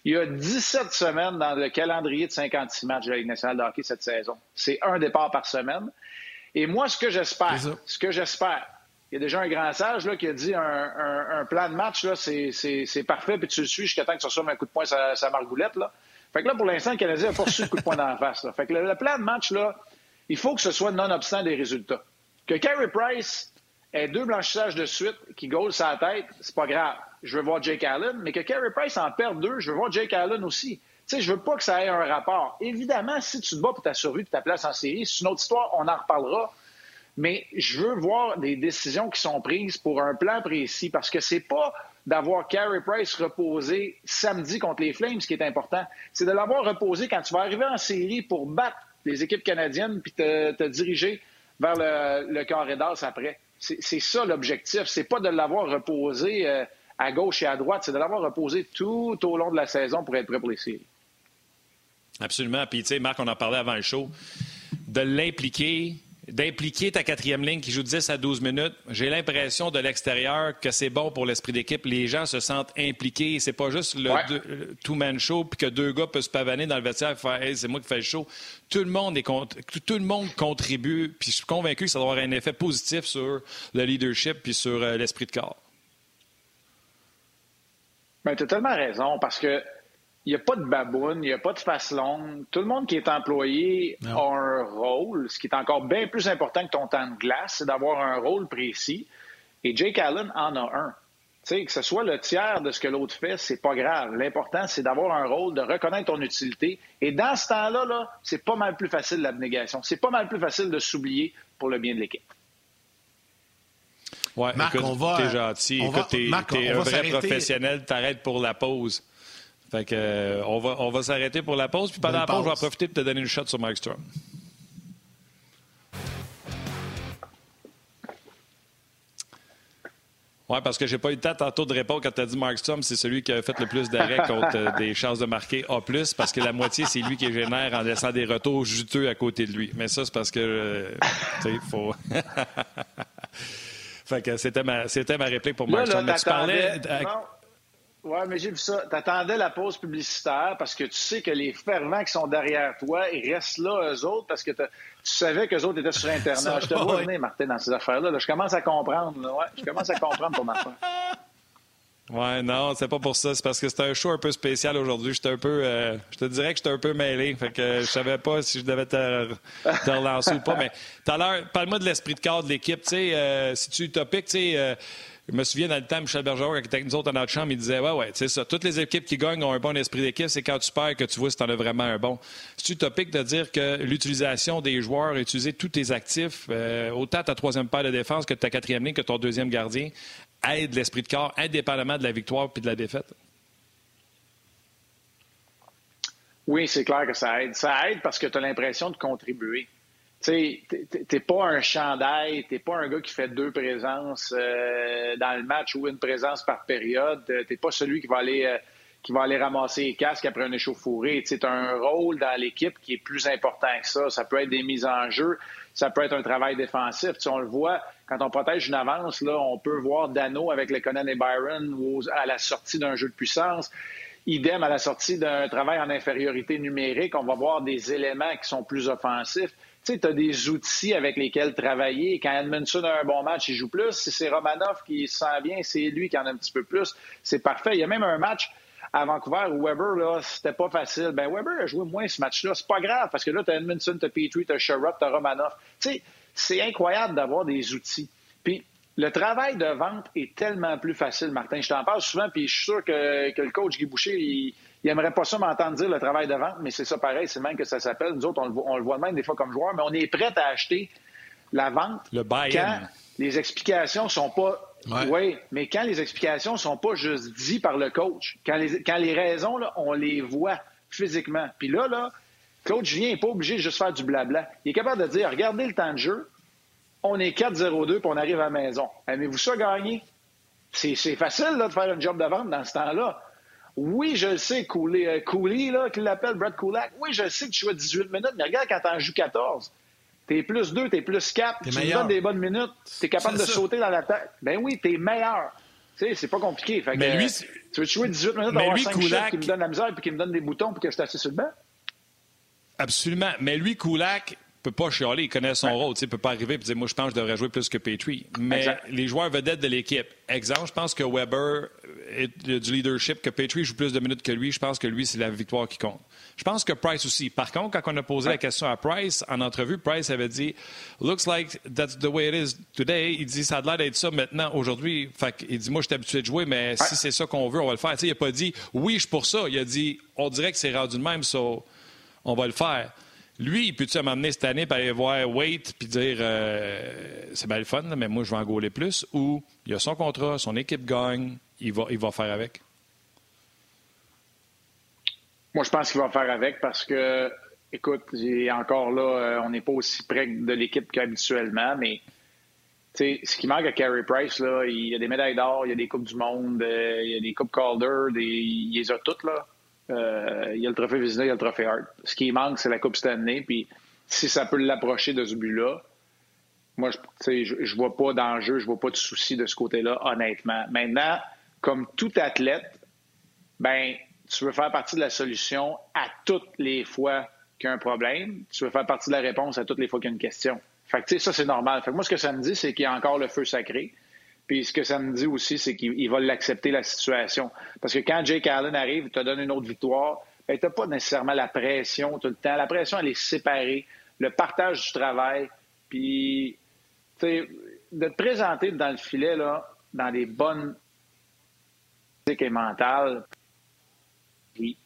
Il y a 17 semaines dans le calendrier de 56 matchs de la Ligue nationale de hockey cette saison. C'est un départ par semaine. Et moi, ce que j'espère, ce que j'espère, il y a déjà un grand sage là, qui a dit un, plan de match, là, c'est, parfait, puis tu le suis jusqu'à temps que tu reçoives un coup de poing sa, sa margoulette. Là. Fait que là, pour l'instant, le Canadien n'a pas reçu de coup de poing dans la face. Là. Fait que le, plan de match, là, il faut que ce soit non-obstant des résultats. Que Carey Price ait deux blanchissages de suite qui gaule sa tête, c'est pas grave. Je veux voir Jake Allen, mais que Carey Price en perde deux, je veux voir Jake Allen aussi. Tu sais, je veux pas que ça ait un rapport. Évidemment, si tu te bats pour ta survie et ta place en série, c'est une autre histoire, on en reparlera. Mais je veux voir des décisions qui sont prises pour un plan précis parce que c'est pas d'avoir Carey Price reposé samedi contre les Flames qui est important. C'est de l'avoir reposé quand tu vas arriver en série pour battre les équipes canadiennes puis te, diriger vers le, le carré d'as après. C'est ça l'objectif. C'est pas de l'avoir reposé euh, à gauche et à droite, c'est de l'avoir reposé tout au long de la saison pour être prêt pour les séries. Absolument. Puis, tu sais, Marc, on en parlait avant le show. De l'impliquer, d'impliquer ta quatrième ligne qui joue 10 à 12 minutes, j'ai l'impression de l'extérieur que c'est bon pour l'esprit d'équipe. Les gens se sentent impliqués. C'est pas juste le, two-man show puis que deux gars peuvent se pavaner dans le vestiaire et faire hey, c'est moi qui fais le show. Tout le monde est tout le monde contribue. Puis je suis convaincu que ça doit avoir un effet positif sur le leadership puis sur euh, l'esprit de corps. Ben, tu as tellement raison parce que il n'y a pas de baboune, il n'y a pas de face longue. Tout le monde qui est employé a un rôle. Ce qui est encore bien plus important que ton temps de glace, c'est d'avoir un rôle précis. Et Jake Allen en a un. sais, que ce soit le tiers de ce que l'autre fait, c'est pas grave. L'important, c'est d'avoir un rôle, de reconnaître ton utilité. Et dans ce temps-là, -là, c'est pas mal plus facile l'abnégation. C'est pas mal plus facile de s'oublier pour le bien de l'équipe. Ouais, Marc, écoute, on va, t'es gentil. écoute, t'es, un vrai professionnel, t'arrêtes pour la pause. Fait que, euh, on va, on va s'arrêter pour la pause. Puis pendant la pause, je vais profiter de te donner une shot sur Mike Strom. Oui, parce que j'ai pas eu le temps tantôt de répondre quand tu as dit Mark Strom, c'est celui qui a fait le plus d'arrêts (laughs) contre euh, des chances de marquer A+, parce que la moitié, c'est lui qui génère en laissant des retours juteux à côté de lui. Mais ça, c'est parce que, euh, tu sais, faut... (laughs) fait que c'était ma, c'était ma réplique pour Mark Strom. Mais tu parlais... Oui, mais j'ai vu ça. Tu attendais la pause publicitaire parce que tu sais que les fervents qui sont derrière toi, ils restent là, eux autres, parce que tu savais qu'eux autres étaient sur Internet. (laughs) je te vois venir, Martin, dans ces affaires-là. Je commence à comprendre. Ouais, je commence à comprendre ton affaire. (laughs) Ouais, non, c'est pas pour ça. C'est parce que c'est un show un peu spécial aujourd'hui. J'étais un peu, euh, je te dirais que j'étais un peu mêlé. Fait que je savais pas si je devais te, relancer ou pas. Mais tout à l'heure, parle-moi de l'esprit de corps de l'équipe. Tu sais, euh, si tu utopique, tu sais, euh, je me souviens dans le temps, Michel Bergeron, qui était avec nous autres dans notre chambre, il disait Ouais, ouais, c'est ça. Toutes les équipes qui gagnent ont un bon esprit d'équipe. C'est quand tu perds que tu vois si tu en as vraiment un bon. C'est utopique de dire que l'utilisation des joueurs, utiliser tous tes actifs, euh, autant ta troisième paire de défense que ta quatrième ligne, que ton deuxième gardien, aide l'esprit de corps, indépendamment de la victoire puis de la défaite. Oui, c'est clair que ça aide. Ça aide parce que tu as l'impression de contribuer tu t'es pas un chandail, t'es pas un gars qui fait deux présences euh, dans le match ou une présence par période. T'es pas celui qui va aller euh, qui va aller ramasser les casques après un échauffouré. C'est un rôle dans l'équipe qui est plus important que ça. Ça peut être des mises en jeu, ça peut être un travail défensif. on le voit, quand on protège une avance, là, on peut voir Dano avec le Conan et Byron à la sortie d'un jeu de puissance. Idem à la sortie d'un travail en infériorité numérique, on va voir des éléments qui sont plus offensifs. Tu sais, as des outils avec lesquels travailler. Quand Edmondson a un bon match, il joue plus. Si c'est Romanov qui se sent bien, c'est lui qui en a un petit peu plus. C'est parfait. Il y a même un match à Vancouver où Weber, là, c'était pas facile. Ben, Weber a joué moins ce match-là. C'est pas grave parce que là, tu as Edmondson, tu as Petrie, tu as Sherrod, tu as Romanov. Tu sais, c'est incroyable d'avoir des outils. Puis, le travail de vente est tellement plus facile, Martin. Je t'en parle souvent, puis je suis sûr que, le coach Guy Boucher, il, il aimerait pas ça m'entendre dire le travail de vente, mais c'est ça pareil, c'est même que ça s'appelle. Nous autres, on le, voit, même des fois comme joueur, mais on est prêt à acheter la vente le quand les explications sont pas. Oui, mais quand les explications sont pas juste dites par le coach, quand les, quand les raisons, là, on les voit physiquement. Puis là, là, coach vient n'est pas obligé de juste faire du blabla. Il est capable de dire regardez le temps de jeu, on est 4-0-2 puis on arrive à la maison. Aimez-vous ça gagner? C'est facile là, de faire un job de vente dans ce temps-là. Oui, je le sais, Cooley, euh, Cooley là, qu'il l'appelle Brad Kulak. Oui, je sais que tu joues à 18 minutes, mais regarde quand t'en joues 14. T'es plus 2, t'es plus 4, tu me donnes des bonnes minutes, t'es capable de sauter dans la tête. Ben oui, t'es meilleur. Tu sais, c'est pas compliqué. Fait mais lui, tu veux jouer 18 minutes, avoir 5 Kulak... qui me donne la misère puis qui me donne des boutons pour que je t'assise sur le banc? Absolument. Mais lui, Kulak, peut pas chialer, il connaît son rôle. Il peut pas arriver et dire Moi, je pense que je devrais jouer plus que Petrie. Mais les joueurs vedettes de l'équipe, exemple, je pense que Weber a du leadership, que Petrie joue plus de minutes que lui. Je pense que lui, c'est la victoire qui compte. Je pense que Price aussi. Par contre, quand on a posé la question à Price en entrevue, Price avait dit Looks like that's the way it is today. Il dit Ça a l'air d'être ça maintenant, aujourd'hui. il dit Moi, je suis habitué de jouer, mais si c'est ça qu'on veut, on va le faire. il n'a pas dit Oui, je suis pour ça. Il a dit On dirait que c'est rendu de même, so on va le faire. Lui, il peut-tu m'amener cette année pour aller voir Wait puis dire euh, c'est bien le fun, mais moi, je vais en gauler plus ou il a son contrat, son équipe gagne, il va, il va faire avec? Moi, je pense qu'il va faire avec parce que, écoute, encore là, euh, on n'est pas aussi près de l'équipe qu'habituellement, mais ce qui manque à Carey Price, là, il y a des médailles d'or, il y a des Coupes du Monde, euh, il y a des Coupes Calder, des, il les a toutes, là. Euh, il y a le trophée Vizina, il y a le trophée Hart. Ce qui manque, c'est la Coupe Stanley. Puis si ça peut l'approcher de ce but-là, moi, je, je, je vois pas d'enjeu, je vois pas de souci de ce côté-là, honnêtement. Maintenant, comme tout athlète, ben, tu veux faire partie de la solution à toutes les fois qu'il y a un problème. Tu veux faire partie de la réponse à toutes les fois qu'il y a une question. Fait que, ça, c'est normal. Fait que moi, ce que ça me dit, c'est qu'il y a encore le feu sacré. Puis ce que ça me dit aussi, c'est qu'il va l'accepter, la situation. Parce que quand Jake Allen arrive, il te donne une autre victoire, ben, tu n'as pas nécessairement la pression tout le temps. La pression, elle est séparée. Le partage du travail, puis de te présenter dans le filet, là, dans des bonnes physiques et mentales. Oui.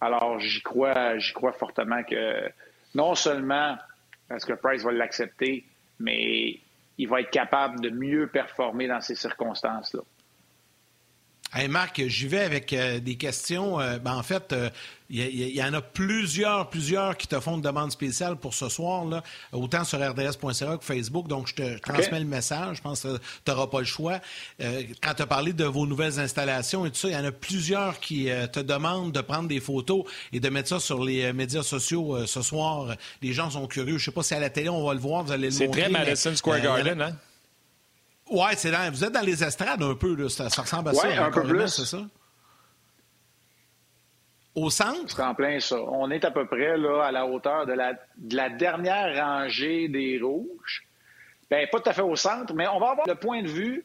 Alors, j'y crois, j'y crois fortement que non seulement parce que Price va l'accepter, mais il va être capable de mieux performer dans ces circonstances-là. Hey Marc, j'y vais avec euh, des questions. Euh, ben, en fait, il euh, y, en a plusieurs, plusieurs qui te font une demande spéciale pour ce soir, là, autant sur rds.ca que Facebook. Donc, je te transmets le message. Je pense que tu n'auras pas le choix. quand tu as parlé de vos nouvelles installations et tout ça, il y en a plusieurs qui te demandent de prendre des photos et de mettre ça sur les médias sociaux ce soir. Les gens sont curieux. Je ne sais pas si à la télé, on va le voir, vous allez le montrer. C'est très Madison Square Garden, hein? Oui, c'est dans, vous êtes dans les estrades un peu, là, ça, ressemble à ça. Oui, un peu plus. C'est ça? Au centre? C'est en plein ça. On est à peu près là, à la hauteur de la, de la dernière rangée des rouges. Bien, pas tout à fait au centre, mais on va avoir le point de vue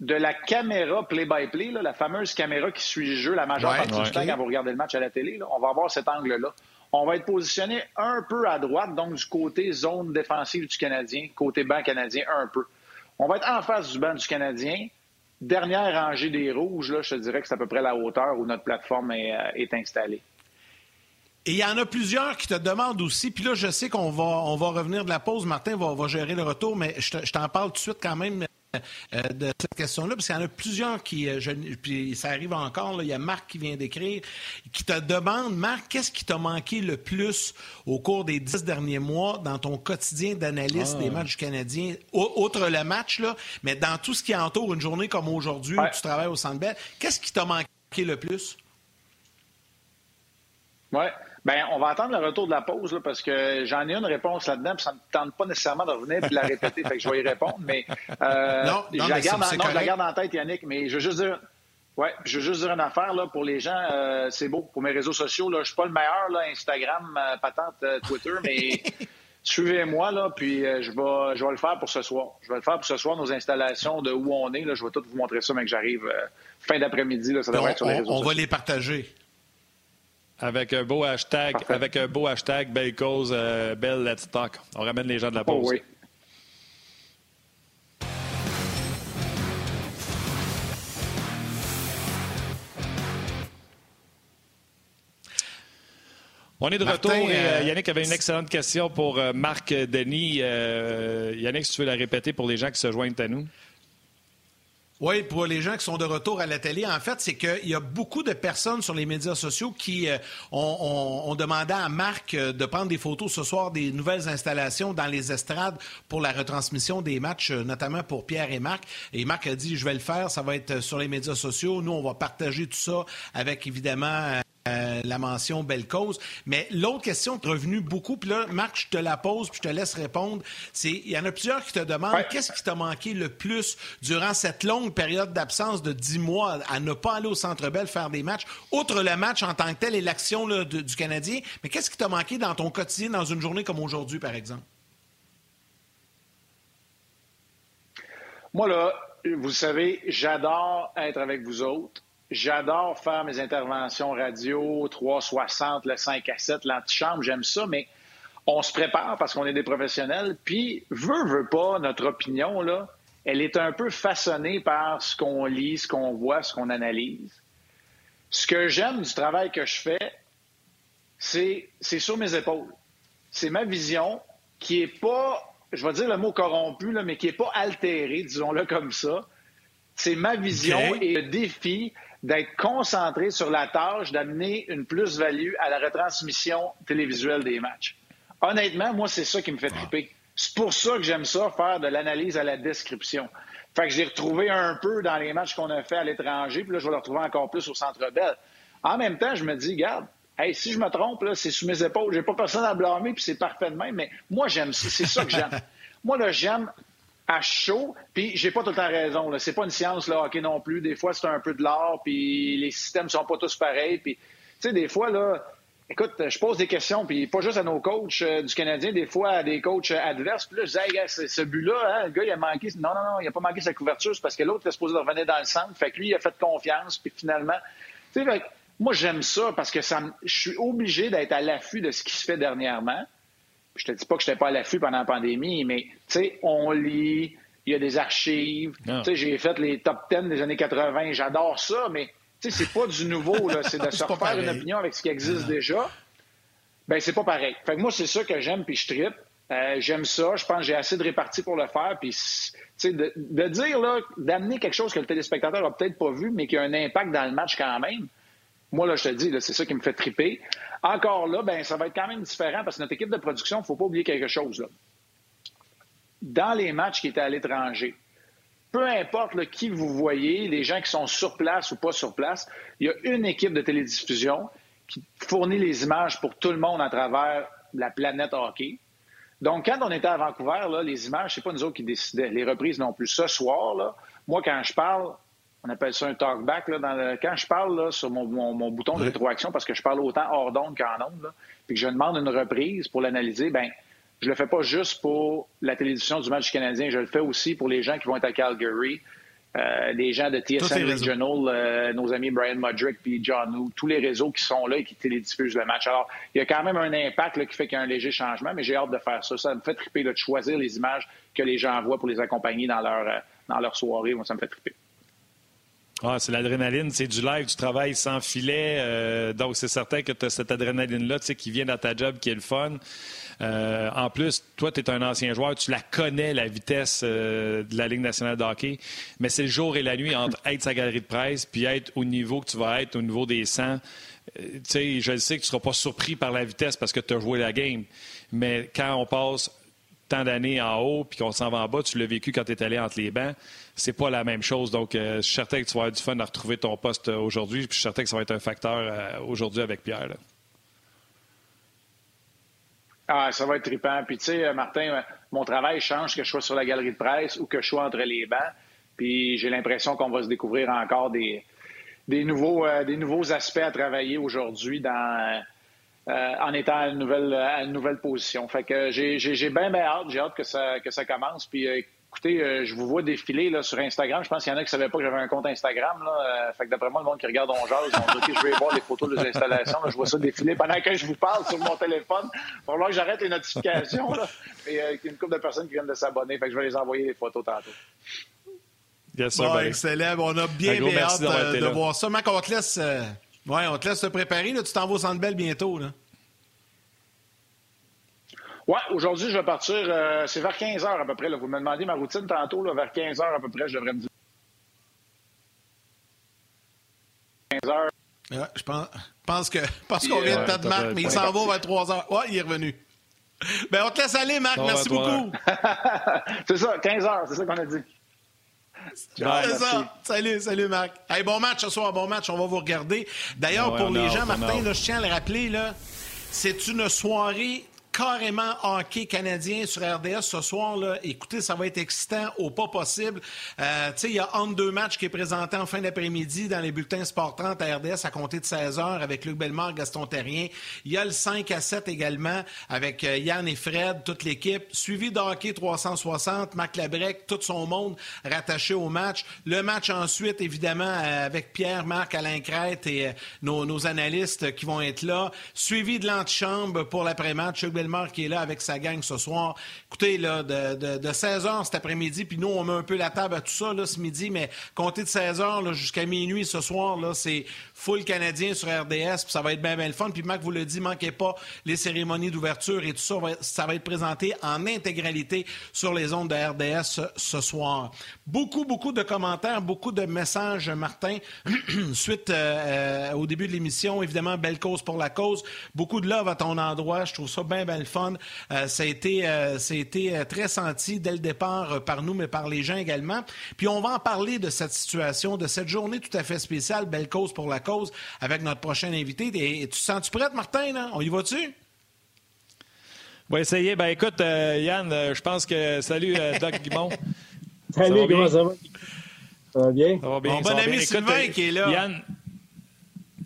de la caméra play-by-play, la fameuse caméra qui suit le jeu la majeure partie du temps quand vous regardez le match à la télé. Là, on va avoir cet angle-là. On va être positionné un peu à droite, donc du côté zone défensive du Canadien, côté banc canadien un peu. On va être en face du banc du Canadien. Dernière rangée des rouges, là, je te dirais que c'est à peu près la hauteur où notre plateforme est, euh, installée. Et il y en a plusieurs qui te demandent aussi, puis là, je sais qu'on va, revenir de la pause. Martin va, va gérer le retour, mais je t'en parle tout de suite quand même. Euh, de cette question-là, parce qu'il y en a plusieurs qui, euh, puis ça arrive encore, il y a Marc qui vient d'écrire, qui te demande, Marc, qu'est-ce qui t'a manqué le plus au cours des dix derniers mois dans ton quotidien d'analyste ah. des matchs canadiens, outre le match, là, mais dans tout ce qui entoure une journée comme aujourd'hui où tu travailles au Centre Bell, qu'est-ce qui t'a manqué le plus? Oui. Bien, on va attendre le retour de la pause parce que j'en ai une réponse là-dedans, puis ça ne me tente pas nécessairement de revenir et de la répéter, (laughs) fait que je vais y répondre. Mais, euh, non, je, la garde, non, je la garde en tête, Yannick, mais je veux juste dire. Ouais, je veux juste dire une affaire là, pour les gens, euh, c'est beau. Pour mes réseaux sociaux, là, je suis pas le meilleur, là, Instagram, euh, patente, euh, Twitter, mais (laughs) suivez-moi, là, puis je, vais, je vais le faire pour ce soir. Je vais le faire pour ce soir, nos installations de où on est. Là, je vais tout vous montrer ça, mais que j'arrive fin d'après-midi. Ça devrait être sur les réseaux on va les partager. Avec un beau hashtag, avec un beau hashtag, belle cause, euh, belle let's talk. On ramène les gens de la pause. Oh, oui. On est de retour et euh, Yannick avait une excellente question pour euh, Marc Denis. Yannick, si tu veux la répéter pour les gens qui se joignent à nous. Oui, pour les gens qui sont de retour à la en fait, c'est qu'il y a beaucoup de personnes sur les médias sociaux qui euh, ont, demandé à Marc euh, de prendre des photos ce soir des nouvelles installations dans les estrades pour la retransmission des matchs, euh, notamment pour Pierre et Marc. Et Marc a dit, je vais le faire, ça va être sur les médias sociaux. Nous, on va partager tout ça avec, évidemment, euh, la mention belle cause. Mais l'autre question est revenue beaucoup, puis là, Marc, je te la pose, puis je te laisse répondre. C'est, il y en a plusieurs qui te demandent qu'est-ce qui t'a manqué le plus durant cette longue période d'absence de dix mois à ne pas aller au Centre Bell faire des matchs, outre le match en tant que tel et l'action du Canadien? Mais qu'est-ce qui t'a manqué dans ton quotidien, dans une journée comme aujourd'hui, par exemple? Moi, là, vous savez, j'adore être avec vous autres. J'adore faire mes interventions radio 360, le 5 à 7, l'antichambre, j'aime ça, mais on se prépare parce qu'on est des professionnels. Puis, veut, veut pas, notre opinion, là, elle est un peu façonnée par ce qu'on lit, ce qu'on voit, ce qu'on analyse. Ce que j'aime du travail que je fais, c'est, c'est sur mes épaules. C'est ma vision qui est pas, je vais dire le mot corrompu, là, mais qui est pas altérée, disons-le comme ça. C'est ma vision et le défi d'être concentré sur la tâche d'amener une plus-value à la retransmission télévisuelle des matchs. Honnêtement, moi, c'est ça qui me fait triper. C'est pour ça que j'aime ça, faire de l'analyse à la description. Fait que j'ai retrouvé un peu dans les matchs qu'on a fait à l'étranger, puis là, je vais le retrouver encore plus au Centre Bell. En même temps, je me dis, garde, hey, si je me trompe, là, c'est sous mes épaules. J'ai pas personne à blâmer, puis c'est parfait de même, mais moi, j'aime ça. C'est ça que j'aime. (laughs) moi, là, j'aime à chaud. Puis j'ai pas tout le temps raison. C'est pas une science, là, hockey non plus. Des fois, c'est un peu de l'art, puis les systèmes sont pas tous pareils. Puis, tu sais, des fois, là, écoute, je pose des questions, puis pas juste à nos coachs euh, du Canadien, des fois à des coachs adverses. Puis là, je dis, hey, ce but-là, hein, le gars, il a manqué. Non, non, non, il a pas manqué sa couverture, c'est parce que l'autre est supposé revenir dans le centre. Fait que lui, il a fait confiance, puis finalement. Tu sais, moi, j'aime ça parce que ça, je suis obligé d'être à l'affût de ce qui se fait dernièrement. Je te dis pas que je n'étais pas à l'affût pendant la pandémie, mais tu sais, on lit, il y a des archives. Tu sais, j'ai fait les top 10 des années 80, j'adore ça, mais tu sais, c'est pas du nouveau, là. C'est de (laughs) se refaire une opinion avec ce qui existe déjà. Ben, c'est pas pareil. Fait que moi, c'est ça que j'aime, puis je tripe. Euh, j'aime ça. Je pense que j'ai assez de répartie pour le faire. Puis, de, de dire, là, d'amener quelque chose que le téléspectateur a peut-être pas vu, mais qui a un impact dans le match quand même, moi, là, je te dis, c'est ça qui me fait triper. Encore là, ben, ça va être quand même différent parce que notre équipe de production, il ne faut pas oublier quelque chose. Là. Dans les matchs qui étaient à l'étranger, peu importe qui vous voyez, les gens qui sont sur place ou pas sur place, il y a une équipe de télédiffusion qui fournit les images pour tout le monde à travers la planète hockey. Donc, quand on était à Vancouver, là, les images, c'est pas nous autres qui décidaient. Les reprises non plus. Ce soir, là, moi, quand je parle, on appelle ça un talkback. Là, dans quand je parle là, sur mon, mon, bouton de rétroaction, parce que je parle autant hors d'onde qu'en onde, puis que je demande une reprise pour l'analyser, ben je le fais pas juste pour la télévision du match canadien, je le fais aussi pour les gens qui vont être à Calgary, euh, les gens de TSN Regional, euh, nos amis Brian Mudrick puis John Woo, tous les réseaux qui sont là et qui télédiffusent le match. Alors, il y a quand même un impact là, qui fait qu'il y a un léger changement, mais j'ai hâte de faire ça. Ça me fait triper de choisir les images que les gens voient pour les accompagner dans leur, euh, dans leur soirée. Moi, ça me fait triper. Ah, c'est l'adrénaline, c'est du live, du travail sans filet. Euh, donc, c'est certain que tu as cette adrénaline-là qui vient dans ta job, qui est le fun. Euh, en plus, toi, tu es un ancien joueur, tu la connais, la vitesse euh, de la Ligue nationale de hockey, mais c'est le jour et la nuit entre (laughs) être sa galerie de presse puis être au niveau que tu vas être, au niveau des 100. tu sais, je sais que tu ne seras pas surpris par la vitesse parce que tu as joué la game, mais quand on passe tant d'années en haut puis qu'on s'en va en bas, tu l'as vécu quand tu es allé entre les bancs c'est pas la même chose. Donc, euh, je suis certain que tu vas avoir du fun à retrouver ton poste euh, aujourd'hui. Puis je suis certain que ça va être un facteur euh, aujourd'hui avec Pierre. Ah, ça va être trippant. Puis, tu sais, Martin, mon travail change que je sois sur la galerie de presse ou que je sois entre les bancs. Puis, j'ai l'impression qu'on va se découvrir encore des, des, nouveaux, des nouveaux aspects à travailler aujourd'hui dans. Euh, en étant à une nouvelle, à une nouvelle position. Fait que j'ai bien, bien hâte. J'ai hâte que ça, que ça commence. Puis euh, Écoutez, euh, je vous vois défiler là, sur Instagram. Je pense qu'il y en a qui ne savaient pas que j'avais un compte Instagram. Là. Euh, fait que d'après moi, le monde qui regarde On Jase, ils ont dit, je vais voir les photos des installations. je vois ça défiler pendant que je vous parle sur mon téléphone. Il va falloir que j'arrête les notifications. Là. Et euh, il y a une couple de personnes qui viennent de s'abonner. Fait que je vais les envoyer les photos tantôt. Yes, bon, excellent. On a bien, bien hâte de, voir ça. Mac, on te laisse, ouais, on te laisse te préparer. Là. Tu t'en vas au Centre Bell bientôt. Là. Oui, aujourd'hui, je vais partir. Euh, c'est vers 15 heures à peu près. Là. Vous me demandez ma routine tantôt. Là, vers 15 heures à peu près, je devrais me dire. 15 heures. Ouais, je pense, pense que pense qu'on vient de perdre Marc, mais il s'en va vers 3 heures. Ouais, il est revenu. Ben, on te laisse aller, Marc. Merci beaucoup. (laughs) c'est ça, 15 heures, c'est ça qu'on a dit. C'est ça. Salut, salut, Marc. Hey, bon match ce soir, bon match. On va vous regarder. D'ailleurs, pour les gens, Martin, là, je tiens à le rappeler, là, c'est une soirée carrément hockey canadien sur RDS ce soir. Là. Écoutez, ça va être excitant au pas possible. Euh, il y a entre deux matchs qui est présenté en fin d'après-midi dans les bulletins Sport 30 à RDS à compter de 16 h avec Luc Bellemare, Gaston Terrien. Il y a le 5 à 7 également avec euh, Yann et Fred, toute l'équipe. Suivi de hockey 360, Marc Labrec, tout son monde rattaché au match. Le match ensuite, évidemment, euh, avec Pierre, Marc, Alain Crête et nos, nos, analystes qui vont être là. Suivi de l'antichambre pour l'après-match. Qui est là avec sa gang ce soir. Écoutez, là, de, de, de 16h cet après-midi, puis nous, on met un peu la table à tout ça là, ce midi, mais comptez de 16h jusqu'à minuit ce soir, là, c'est full canadien sur RDS, puis ça va être bien, bien le fun. Puis Mac vous le dit, manquez pas les cérémonies d'ouverture et tout ça, ça va être présenté en intégralité sur les ondes de RDS ce, soir. Beaucoup, beaucoup de commentaires, beaucoup de messages, Martin, (clears throat) suite euh, euh, au début de l'émission. Évidemment, belle cause pour la cause. Beaucoup de love à ton endroit. Je trouve ça bien, bien le fun. Euh, été, ça a été très senti dès le départ par nous, mais par les gens également. Puis on va en parler de cette situation, de cette journée tout à fait spéciale, belle cause pour la cause avec notre prochain invité. Et, tu te sens-tu prête, Martin? On y va-tu? On va essayer. Ben écoute, euh, Yann, euh, je pense que. Salut, euh, Doc (laughs) Guimont. Salut, comment ça va? Ça va bien? Ça va bien. Mon bon ami Sylvain qui est là. Yann,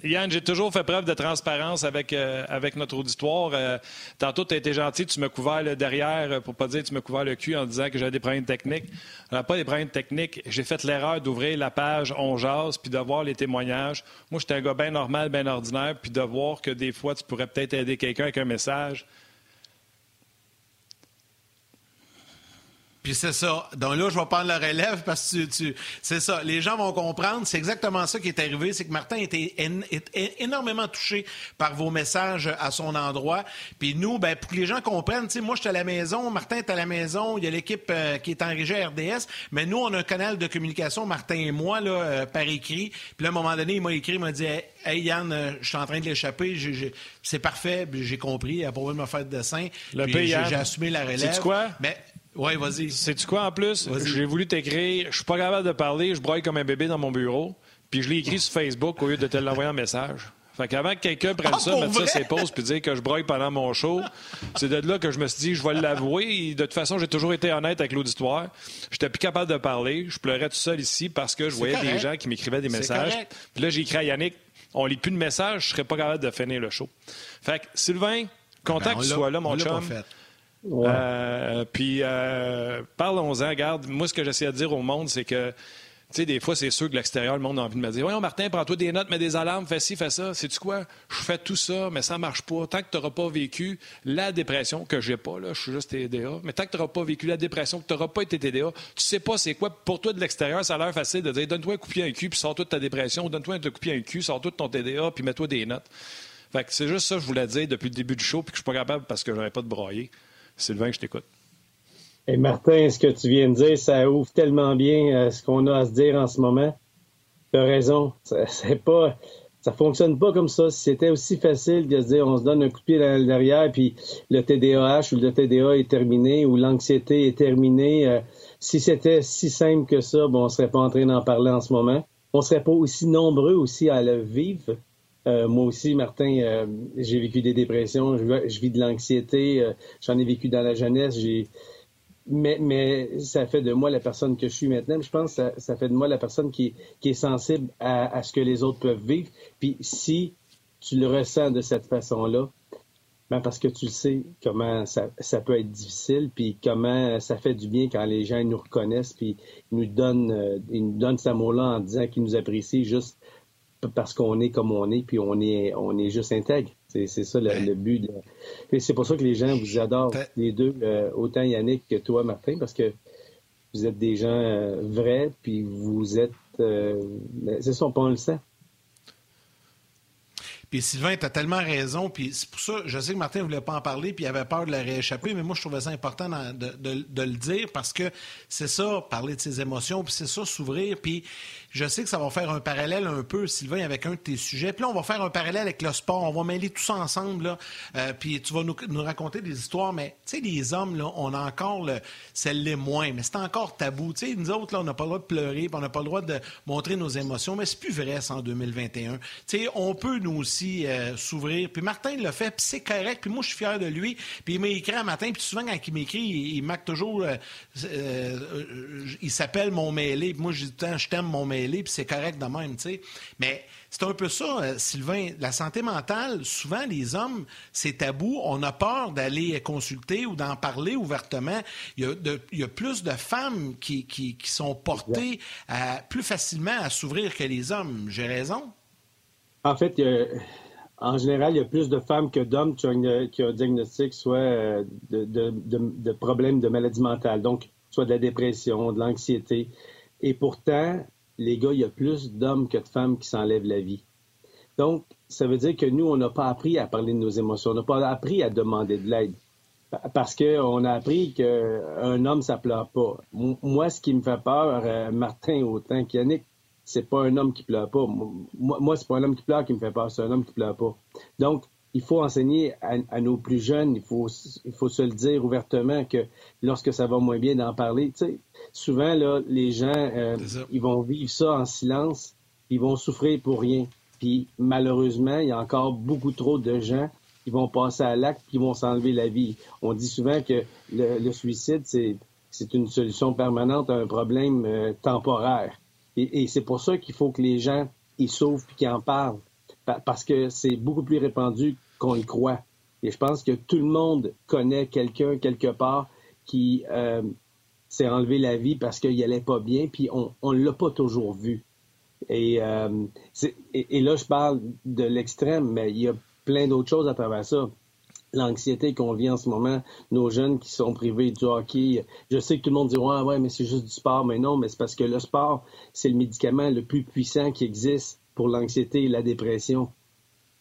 Yann, j'ai toujours fait preuve de transparence avec, euh, notre auditoire. Euh, tantôt, tu as été gentil, tu m'as couvert le derrière, euh, pour pas dire tu m'as couvert le cul en disant que j'avais des problèmes techniques. Pas des problèmes techniques. J'ai fait l'erreur d'ouvrir la page On jase puis de voir les témoignages. Moi, j'étais un gars bien normal, bien ordinaire, puis de voir que des fois, tu pourrais peut-être aider quelqu'un avec un message. Puis c'est ça. Donc là, je vais prendre la relève parce que tu, c'est ça. Les gens vont comprendre. C'est exactement ça qui est arrivé. C'est que Martin était énormément touché par vos messages à son endroit. Puis nous, ben, pour que les gens comprennent, tu sais, moi, je suis à la maison, Martin est à la maison, il y a l'équipe euh, qui est en régie à RDS, mais nous, on a un canal de communication, Martin et moi, là, euh, par écrit. Puis là, à un moment donné, il m'a écrit, il m'a dit Hey Yann, euh, je suis en train de l'échapper, c'est parfait, j'ai compris, il a pas de me faire de dessin. J'ai assumé la relève. quoi? Mais, oui, vas-y. Sais-tu quoi en plus? J'ai voulu t'écrire, je suis pas capable de parler, je broye comme un bébé dans mon bureau, puis je l'ai écrit sur Facebook au lieu de te l'envoyer en message. Fait qu'avant que quelqu'un prenne ah, ça, mettre ça ses pauses puis dire que je broye pendant mon show, c'est de là que je me suis dit, je vais l'avouer. De toute façon, j'ai toujours été honnête avec l'auditoire. J'étais plus capable de parler. Je pleurais tout seul ici parce que je voyais des gens qui m'écrivaient des messages. Puis là, j'ai écrit à Yannick, on lit plus de messages, je serais pas capable de finir le show. Fait que, Sylvain, content ben, que tu sois là, mon chum. Euh, puis euh, parlons-en. Regarde, moi, ce que j'essaie de dire au monde, c'est que, tu sais, des fois, c'est sûr que l'extérieur, le monde a envie de me dire Voyons, Martin, prends-toi des notes, mets des alarmes, fais ci, fais ça. Sais-tu quoi? Je fais tout ça, mais ça marche pas. Tant que tu n'auras pas vécu la dépression, que j'ai pas, là, je suis juste TDA, mais tant que tu n'auras pas vécu la dépression, que tu n'auras pas été TDA, tu sais pas c'est quoi. Pour toi, de l'extérieur, ça a l'air facile de dire Donne-toi un coup de pied un cul, puis sors-toi de ta dépression, donne-toi un coup de pied un cul, sors-toi ton TDA, puis mets-toi des notes. Fait que c'est juste ça que je voulais dire depuis le début du show, puis que je suis pas capable parce que j'aurais pas de broyer. Sylvain, je t'écoute. Et Martin, ce que tu viens de dire, ça ouvre tellement bien euh, ce qu'on a à se dire en ce moment. Tu as raison. C'est pas, ça fonctionne pas comme ça. Si c'était aussi facile de se dire on se donne un coup de pied derrière, puis le TDAH ou le TDA est terminé ou l'anxiété est terminée, euh, si c'était si simple que ça, bon, on serait pas en train d'en parler en ce moment. On serait pas aussi nombreux aussi à le vivre. Moi aussi, Martin, j'ai vécu des dépressions, je, vis de l'anxiété, j'en ai vécu dans la jeunesse, j'ai mais, ça fait de moi la personne que je suis maintenant. Je pense que ça, fait de moi la personne qui, est sensible à, ce que les autres peuvent vivre. Puis si tu le ressens de cette façon-là, ben parce que tu le sais comment ça, ça, peut être difficile, puis comment ça fait du bien quand les gens nous reconnaissent, puis nous donnent, euh, ils nous donnent cet amour-là en disant qu'ils nous apprécient juste parce qu'on est comme on est, puis on est, on est juste intègre. C'est, ça le, but. Et c'est pour ça que les gens vous adorent, les deux, euh, autant Yannick que toi, Martin, parce que vous êtes des gens euh, vrais, puis vous êtes... Euh, c'est ça, on le sent. Puis Sylvain, tu as tellement raison. Puis c'est pour ça, je sais que Martin ne voulait pas en parler, puis il avait peur de la rééchapper, mais moi, je trouvais ça important de, le dire parce que c'est ça, parler de ses émotions, puis c'est ça, s'ouvrir. Puis je sais que ça va faire un parallèle un peu, Sylvain, avec un de tes sujets. Puis là, on va faire un parallèle avec le sport. On va mêler tout ça ensemble, là. Euh, puis tu vas nous, raconter des histoires, mais tu sais, les hommes, là, on a encore le. Celle-là moins, mais c'est encore tabou. Tu sais, nous autres, là, on n'a pas le droit de pleurer, puis on n'a pas le droit de montrer nos émotions, mais c'est plus vrai, ça, en 2021. Tu sais, on peut, nous aussi, euh, s'ouvrir. Puis Martin le fait, puis c'est correct. Puis moi, je suis fier de lui. Puis il m'a écrit un matin, puis souvent, quand il m'écrit, il, il toujours... Euh, il s'appelle mon mêlé. Puis moi, je dis je t'aime mon mêlé, puis c'est correct de même, tu sais. Mais c'est un peu ça, Sylvain. La santé mentale, souvent, les hommes, c'est tabou. On a peur d'aller consulter ou d'en parler ouvertement. Il y a, il y a plus de femmes qui, qui, sont portées plus facilement à s'ouvrir que les hommes. J'ai raison? En fait, en général, il y a plus de femmes que d'hommes qui, ont un diagnostic soit euh, de, problèmes de maladie mentale, donc soit de la dépression, de l'anxiété. Et pourtant, les gars, il y a plus d'hommes que de femmes qui s'enlèvent la vie. Donc, ça veut dire que nous, on n'a pas appris à parler de nos émotions, on n'a pas appris à demander de l'aide. Parce qu'on a appris qu'un homme, ça pleure pas. Moi, ce qui me fait peur, euh, Martin autant qu'Yannick, c'est pas un homme qui pleure pas. Moi, moi c'est pas un homme qui pleure qui me fait peur, c'est un homme qui pleure pas. Donc, il faut enseigner à, nos plus jeunes, il faut, il faut se le dire ouvertement que lorsque ça va moins bien d'en parler. Tu sais, souvent, là, les gens, euh, ils vont vivre ça en silence, ils vont souffrir pour rien. Puis malheureusement, il y a encore beaucoup trop de gens qui vont passer à l'acte qui vont s'enlever la vie. On dit souvent que le, suicide, c'est, c'est une solution permanente à un problème euh, temporaire. Et, c'est pour ça qu'il faut que les gens y s'ouvrent et qu'ils en parlent. Parce que c'est beaucoup plus répandu qu'on y croit. Et je pense que tout le monde connaît quelqu'un quelque part qui euh, s'est enlevé la vie parce qu'il n'allait pas bien, puis on ne l'a pas toujours vu. Et, euh, et, là, je parle de l'extrême, mais il y a plein d'autres choses à travers ça l'anxiété qu'on vit en ce moment, nos jeunes qui sont privés du hockey. Je sais que tout le monde dit ouais, ouais, mais c'est juste du sport, mais non, mais c'est parce que le sport, c'est le médicament le plus puissant qui existe pour l'anxiété et la dépression.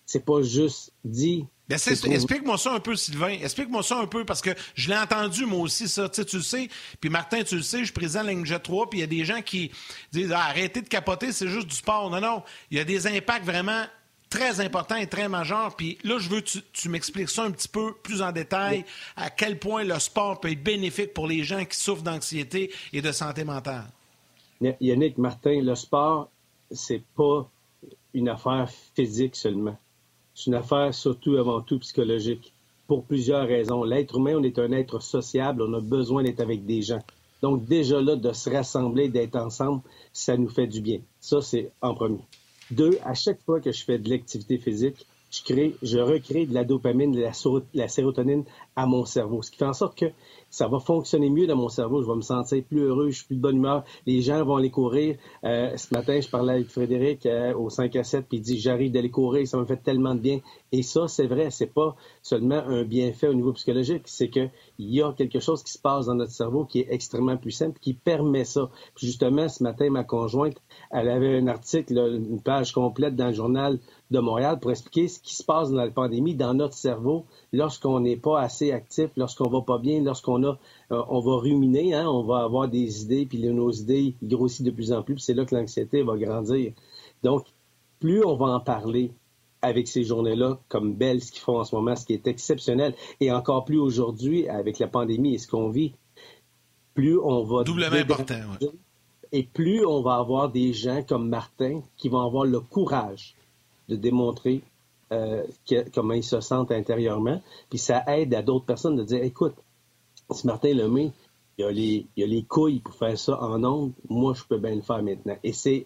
C'est pas juste dit. Ben, explique-moi ça un peu, Sylvain. Explique-moi ça un peu, parce que je l'ai entendu, moi aussi, ça. Tu, tu le sais. Puis Martin, tu le sais, je suis président de la 3, puis il y a des gens qui disent ah, arrêtez de capoter, c'est juste du sport. Non, non. Il y a des impacts vraiment très important et très majeur. Puis là, je veux que tu, m'expliques ça un petit peu plus en détail, à quel point le sport peut être bénéfique pour les gens qui souffrent d'anxiété et de santé mentale. Yannick, Martin, le sport, c'est pas une affaire physique seulement. C'est une affaire surtout avant tout psychologique. Pour plusieurs raisons. L'être humain, on est un être sociable, on a besoin d'être avec des gens. Donc déjà là, de se rassembler, d'être ensemble, ça nous fait du bien. Ça, c'est en premier. Deux, à chaque fois que je fais de l'activité physique, je crée, je recrée de la dopamine, de la, sérotonine à mon cerveau, ce qui fait en sorte que ça va fonctionner mieux dans mon cerveau. Je vais me sentir plus heureux, je suis plus de bonne humeur. Les gens vont aller courir. Euh, ce matin, je parlais avec Frédéric euh, au 5 à 7, puis il dit j'arrive d'aller courir, ça me fait tellement de bien. Et ça, c'est vrai, c'est pas seulement un bienfait au niveau psychologique, c'est que il y a quelque chose qui se passe dans notre cerveau qui est extrêmement puissant, qui permet ça. Justement, ce matin, ma conjointe, elle avait un article, une page complète dans le journal de Montréal pour expliquer ce qui se passe dans la pandémie dans notre cerveau lorsqu'on n'est pas assez actif, lorsqu'on va pas bien, lorsqu'on a, euh, on va ruminer, hein, on va avoir des idées, puis nos idées grossissent de plus en plus, puis c'est là que l'anxiété va grandir. Donc, plus on va en parler avec ces journées-là, comme Belle, ce qu'ils font en ce moment, ce qui est exceptionnel, et encore plus aujourd'hui avec la pandémie et ce qu'on vit, plus on va... Doublement important, Et plus on va avoir des gens comme Martin qui vont avoir le courage de démontrer euh, comment ils se sentent intérieurement. Puis ça aide à d'autres personnes de dire, écoute, si Martin Lemay, il a les, il y a les couilles pour faire ça en ondes, moi, je peux bien le faire maintenant. Et c'est,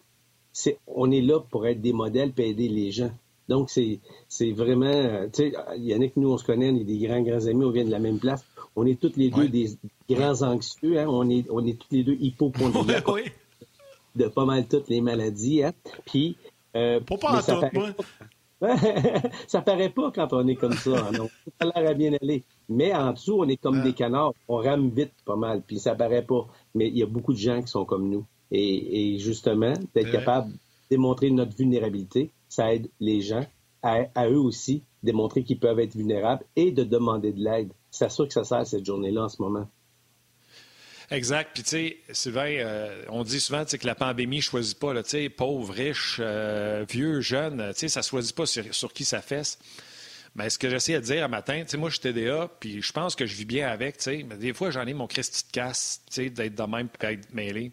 c'est, on est là pour être des modèles et aider les gens. Donc, c'est, c'est vraiment, euh, tu sais, Yannick, nous, on se connaît, on est des grands, grands amis, on vient de la même place. On est tous les deux des grands anxieux, hein? on, est, on est tous les deux hypochondriaques (laughs) de pas mal toutes les maladies. Hein? Puis, euh, pas en ça, paraît pas, (laughs) ça paraît pas quand on est comme ça. Hein, ça a l'air à bien aller. Mais en dessous, on est comme des canards. On rame vite pas mal. Puis ça paraît pas. Mais il y a beaucoup de gens qui sont comme nous. Et, justement, d'être capable de démontrer notre vulnérabilité, ça aide les gens à, à eux aussi démontrer qu'ils peuvent être vulnérables et de demander de l'aide. C'est sûr que ça sert cette journée-là en ce moment. Exact. Puis, tu sais, Sylvain, euh, on dit souvent que la pandémie ne choisit pas, tu sais, pauvre, riche, euh, vieux, jeune, tu sais, ça ne choisit pas sur, qui ça fesse. Mais ce que j'essaie de dire un matin, tu sais, moi, je suis TDA, puis je pense que je vis bien avec, tu sais, mais des fois, j'en ai mon Christy de casse, tu sais, d'être de même puis d'être mêlé.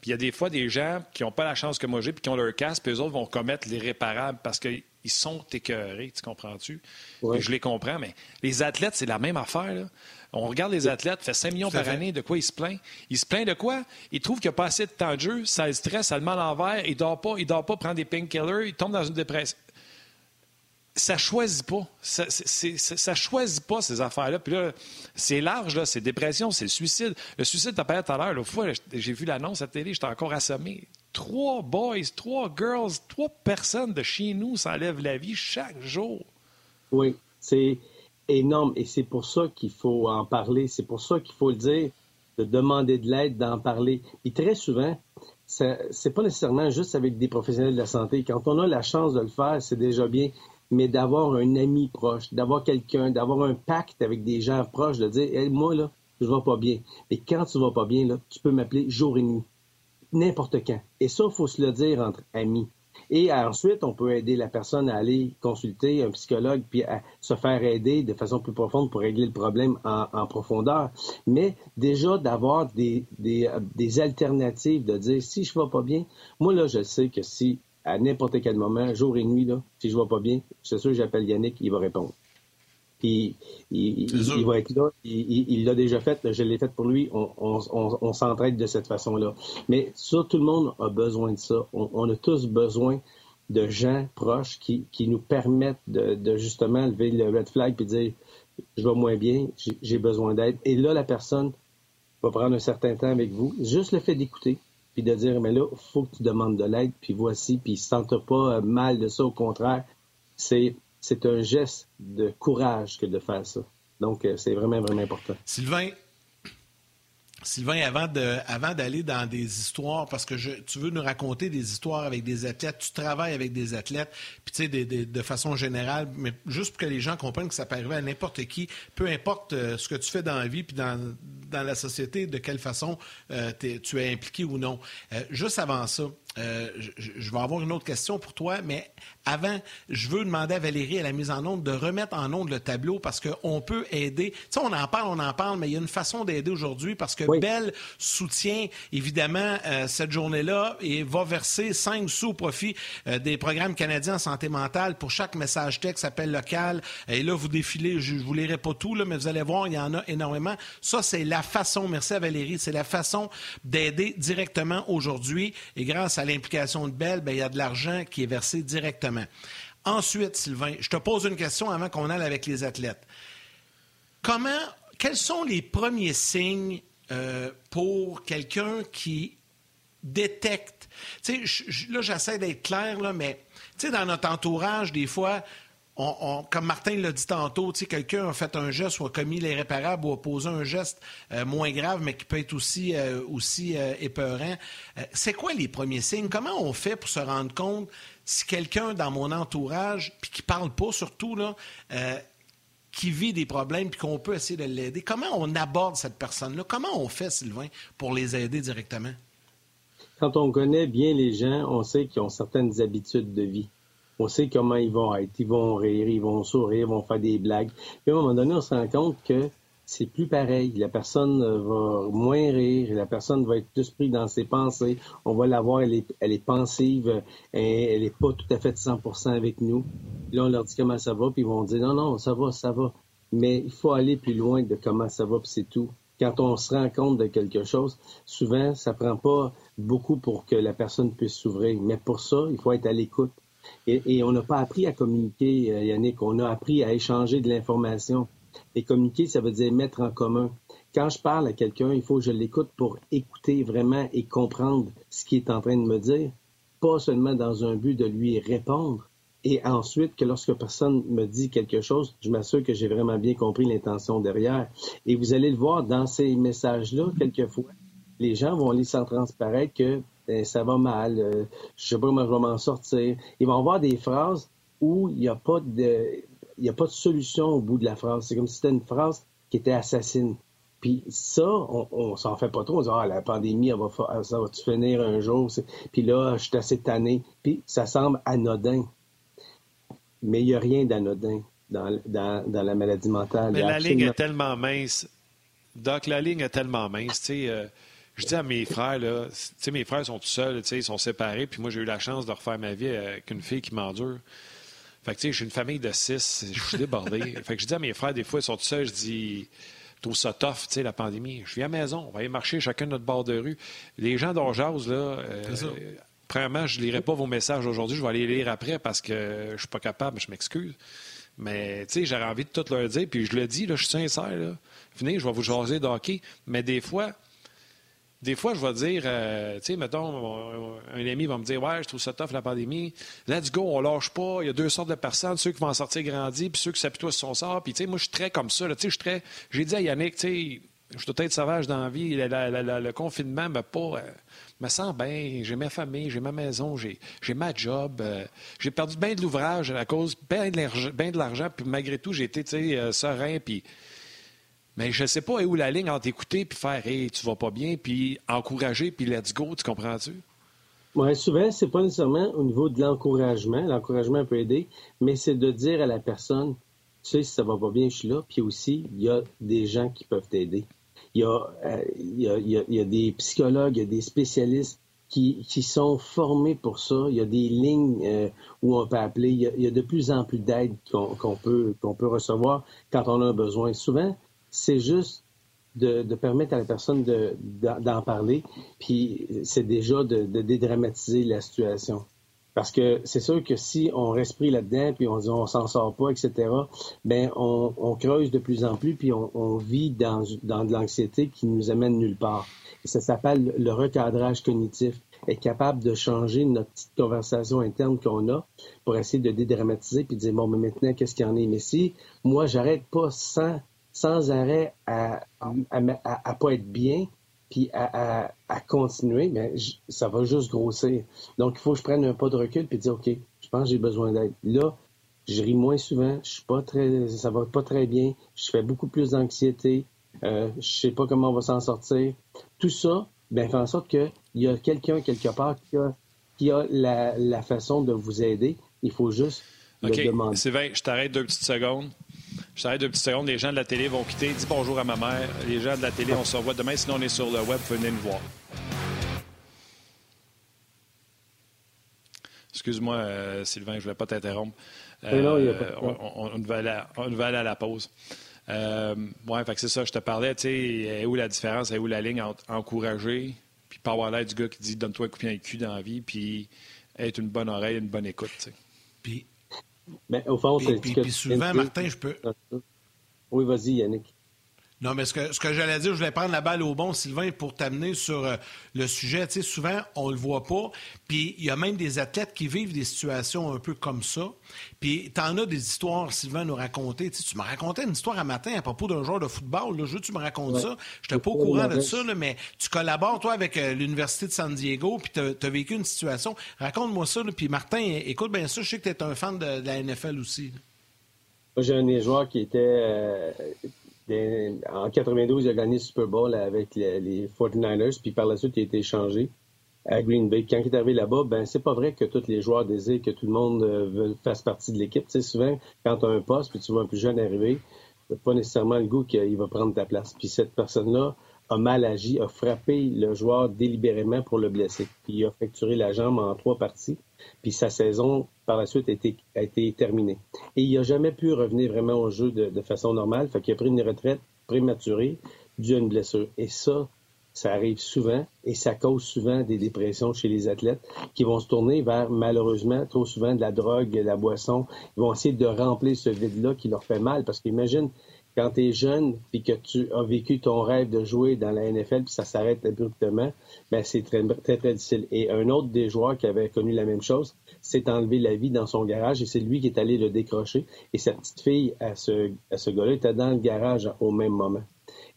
Puis il y a des fois des gens qui n'ont pas la chance que moi j'ai, puis qui ont leur casse, puis eux autres vont commettre l'irréparable parce qu'ils sont écœurés, tu comprends-tu? Je les comprends, mais les athlètes, c'est la même affaire, là. On regarde les athlètes, fait 5 millions par année, de quoi il se plaint? Il se plaint de quoi? Il trouve qu'il n'a pas assez de temps de jeu, ça le stresse, ça le met à l'envers, il ne dort pas, il dort pas prendre des painkillers, il tombe dans une dépression. Ça choisit pas. Ça, choisit pas ces affaires-là. Puis là, c'est large, là. C'est dépression, c'est le suicide. Le suicide, tu as parlé tout à l'heure. L'autre fois, j'ai vu l'annonce à la télé, j'étais encore assommé. Trois boys, trois girls, trois personnes de chez nous s'enlèvent la vie chaque jour. Oui, c'est énorme et c'est pour ça qu'il faut en parler, c'est pour ça qu'il faut le dire, de demander de l'aide, d'en parler. Et très souvent, c'est pas nécessairement juste avec des professionnels de la santé. Quand on a la chance de le faire, c'est déjà bien, mais d'avoir un ami proche, d'avoir quelqu'un, d'avoir un pacte avec des gens proches, de dire, moi là, je vais pas bien. Mais quand tu vas pas bien là, tu peux m'appeler jour et nuit, n'importe quand. Et ça, il faut se le dire entre amis. Et ensuite, on peut aider la personne à aller consulter un psychologue puis à se faire aider de façon plus profonde pour régler le problème en, profondeur. Mais déjà d'avoir des, des, alternatives, de dire si je ne vais pas bien, moi là, je sais que si à n'importe quel moment, jour et nuit, là, si je ne vais pas bien, c'est sûr que j'appelle Yannick, il va répondre. Puis il, va être là. Il l'a déjà fait. Je l'ai fait pour lui. On, s'entraide de cette façon-là. Mais ça, tout le monde a besoin de ça. On, a tous besoin de gens proches qui, nous permettent de, justement lever le red flag et dire je vais moins bien, j'ai besoin d'aide. Et là, la personne va prendre un certain temps avec vous. Juste le fait d'écouter puis de dire mais là, il faut que tu demandes de l'aide, puis voici, puis ne se pas mal de ça. Au contraire, c'est c'est un geste de courage que de faire ça. Donc, euh, c'est vraiment, vraiment important. Sylvain, Sylvain, avant d'aller dans des histoires, parce que tu veux nous raconter des histoires avec des athlètes, tu travailles avec des athlètes, puis tu sais, de façon générale, mais juste pour que les gens comprennent que ça peut arriver à n'importe qui, peu importe euh, ce que tu fais dans la vie, puis dans, la société, de quelle façon euh, tu es impliqué ou non. juste avant ça, je, je, vais avoir une autre question pour toi, mais avant, je veux demander à Valérie à la mise en onde de remettre en onde le tableau parce qu'on peut aider. Tu sais, on en parle, on en parle, mais il y a une façon d'aider aujourd'hui parce que Belle soutient évidemment euh, cette journée-là et va verser 5 sous au profit euh, des programmes canadiens en santé mentale pour chaque message texte, appel local. Et là, vous défilez, je ne vous lirai pas tout, là, mais vous allez voir, il y en a énormément. Ça, c'est la façon, merci à Valérie, c'est la façon d'aider directement aujourd'hui. Et grâce à l'implication de Belle, ben, il y a de l'argent qui est versé directement. Ensuite, Sylvain, je te pose une question avant qu'on aille avec les athlètes. Comment, quels sont les premiers signes euh, pour quelqu'un qui détecte, tu sais, là j'essaie d'être clair, mais tu sais, dans notre entourage, des fois, comme Martin l'a dit tantôt, quelqu'un a fait un geste ou a commis l'irréparable ou a posé un geste euh, moins grave, mais qui peut être aussi, euh, aussi épeurant. c'est quoi les premiers signes? Comment on fait pour se rendre compte si quelqu'un dans mon entourage, puis qui parle pas surtout, là, euh, qui vit des problèmes, puis qu'on peut essayer de l'aider, comment on aborde cette personne-là? Comment on fait, Sylvain, pour les aider directement? Quand on connaît bien les gens, on sait qu'ils ont certaines habitudes de vie. On sait comment ils vont être. Ils vont rire, ils vont sourire, ils vont faire des blagues. Puis à un moment donné, on se rend compte que c'est plus pareil. La personne va moins rire, la personne va être plus prise dans ses pensées. On va la voir, elle est, elle est pensive, elle n'est pas tout à fait 100% avec nous. Là, on leur dit comment ça va, puis ils vont dire non, non, ça va, ça va. Mais il faut aller plus loin de comment ça va, puis c'est tout. Quand on se rend compte de quelque chose, souvent, ça prend pas beaucoup pour que la personne puisse s'ouvrir. Mais pour ça, il faut être à l'écoute. Et, on n'a pas appris à communiquer, euh, Yannick. On a appris à échanger de l'information. Et communiquer, ça veut dire mettre en commun. Quand je parle à quelqu'un, il faut que je l'écoute pour écouter vraiment et comprendre ce qu'il est en train de me dire, pas seulement dans un but de lui répondre. Et ensuite, que lorsque personne me dit quelque chose, je m'assure que j'ai vraiment bien compris l'intention derrière. Et vous allez le voir dans ces messages-là, quelquefois, les gens vont laisser transparaître que ça va mal, euh, je sais pas comment je vais m'en sortir. Ils vont avoir des phrases où il n'y a pas de il n'y a pas de solution au bout de la phrase. C'est comme si c'était une phrase qui était assassine. Puis ça, on, on s'en fait pas trop. On dit, ah, la pandémie, va, ça va-tu finir un jour? Puis là, je suis assez tanné. Puis ça semble anodin. Mais il n'y a rien d'anodin dans, la maladie mentale. Mais la ligne est tellement mince. Doc, la ligne est tellement mince. Tu sais, euh, je dis à mes frères, là, tu sais, mes frères sont tout seuls, ils sont séparés. Puis moi, j'ai eu la chance de refaire ma vie avec une fille qui m'endure. Fait que, tu sais, j'ai une famille de six, je suis débordé. (laughs) fait que je dis à mes frères, des fois, ils sont tout seuls, je dis, tout ça tough, tu sais, la pandémie. Je viens à la maison, on va aller marcher chacun notre bord de rue. Les gens dont là, euh, premièrement, je ne lirai pas vos messages aujourd'hui, je vais aller les lire après parce que je suis pas capable, je m'excuse. Mais, tu sais, j'aurais envie de tout leur dire, puis je le dis, là, je suis sincère, là. Venez, je vais vous jaser de Mais des fois, des fois, je vais dire, euh, tu sais, mettons, un ami va me dire, ouais, je trouve ça tough la pandémie. Let's go, on lâche pas. Il y a deux sortes de personnes, ceux qui vont en sortir grandis, puis ceux qui s'appuient sur son sort. Puis, tu sais, moi, je suis très comme ça. Tu sais, je suis très. J'ai dit à Yannick, tu sais, je suis peut-être sauvage dans la vie. Le, confinement m'a pas. Euh, me sent bien. J'ai ma famille, j'ai ma maison, j'ai ma job. Euh, j'ai perdu bien de l'ouvrage à cause bien de l'argent. Puis malgré tout, j'ai été, sais, serein. Puis mais je ne sais pas où la ligne entre écouter puis faire Hey, tu vas pas bien, puis encourager, puis let's go, tu comprends-tu? Oui, souvent, c'est pas nécessairement au niveau de l'encouragement. L'encouragement peut aider, mais c'est de dire à la personne, tu sais, si ça va pas bien, je suis là. Puis aussi, il y a des gens qui peuvent t'aider. Il, euh, il, y a, des psychologues, il y a des spécialistes qui, sont formés pour ça. Il y a des lignes euh, où on peut appeler. Il y a, de plus en plus d'aide qu'on peut, qu'on peut recevoir quand on a besoin. Souvent, c'est juste de, permettre à la personne d'en parler, puis c'est déjà de, dédramatiser la situation. Parce que c'est sûr que si on respire là-dedans, puis on dit on s'en sort pas, etc., ben on, creuse de plus en plus, puis on, vit dans, de l'anxiété qui nous amène nulle part. Et ça s'appelle le recadrage cognitif être capable de changer notre petite conversation interne qu'on a pour essayer de dédramatiser puis de dire bon mais maintenant qu'est-ce qu'il y en est? Mais si moi j'arrête pas sans sans arrêt à, à, pas être bien, puis à, continuer, mais ça va juste grossir. Donc, il faut que je prenne un pas de recul puis dire, OK, je pense que j'ai besoin d'aide. Là, je ris moins souvent, je suis pas très, ça va pas très bien, je fais beaucoup plus d'anxiété, euh, je sais pas comment on va s'en sortir. Tout ça, ben, fait en sorte qu'il y a quelqu'un quelque part qui a, qui a la, la, façon de vous aider. Il faut juste le demander. Sylvain, je t'arrête deux petites secondes. Je t'arrête deux petites secondes. Les gens de la télé vont quitter. Dis bonjour à ma mère. Les gens de la télé, on se revoit demain. Sinon, on est sur le web. Venez nous voir. Excuse-moi, euh, Sylvain, je ne voulais pas t'interrompre. Euh, on, devait aller à, la pause. Euh, ouais, c'est ça, je te parlais, tu sais, où la différence, où la ligne entre encourager, puis pas avoir l'air du gars qui dit donne-toi un coup de cul dans la vie, puis être une bonne oreille, une bonne écoute. Puis mais au fond, c'est. Puis, souvent, Martin, je peux. Oui, vas-y, Yannick. Non, mais ce que, ce que j'allais dire, je voulais prendre la balle au bon, Sylvain, pour t'amener sur euh, le sujet. Tu sais, souvent, on le voit pas. Puis, il y a même des athlètes qui vivent des situations un peu comme ça. Puis, tu en as des histoires, Sylvain, nous raconter. Tu, sais, tu me racontais une histoire un matin à propos d'un joueur de football. Là, je veux que tu me racontes ça. Je n'étais pas au courant de ça, mais tu collabores, toi, avec euh, l'Université de San Diego, puis tu as, vécu une situation. Raconte-moi ça. Puis, Martin, écoute bien ça. Je sais que tu es un fan de, la NFL aussi. Moi, j'ai un des joueurs qui était... Euh, en 92, il a gagné le Super Bowl avec les, 49ers, puis par la suite, il a été échangé à Green Bay. Quand il est arrivé là-bas, ben c'est pas vrai que tous les joueurs désirent que tout le monde euh, fasse partie de l'équipe. Souvent, quand tu as un poste, puis tu vois un plus jeune arriver, pas nécessairement le goût qu'il va prendre ta place. Puis cette personne-là a mal agi, a frappé le joueur délibérément pour le blesser. Puis il a fracturé la jambe en trois parties. Puis sa saison, par la suite, a été, terminée. Et il n'a jamais pu revenir vraiment au jeu de, de façon normale. Fait qu'il a pris une retraite prématurée due à une blessure. Et ça, ça arrive souvent et ça cause souvent des dépressions chez les athlètes qui vont se tourner vers, malheureusement, trop souvent de la drogue, de la boisson. Ils vont essayer de remplir ce vide-là qui leur fait mal parce qu'imagine, quand tu es jeune puis que tu as vécu ton rêve de jouer dans la NFL puis ça s'arrête abruptement, ben c'est très, très, difficile. Et un autre des joueurs qui avait connu la même chose s'est enlevé la vie dans son garage et c'est lui qui est allé le décrocher. Et sa petite fille à ce, à gars-là était dans le garage au même moment.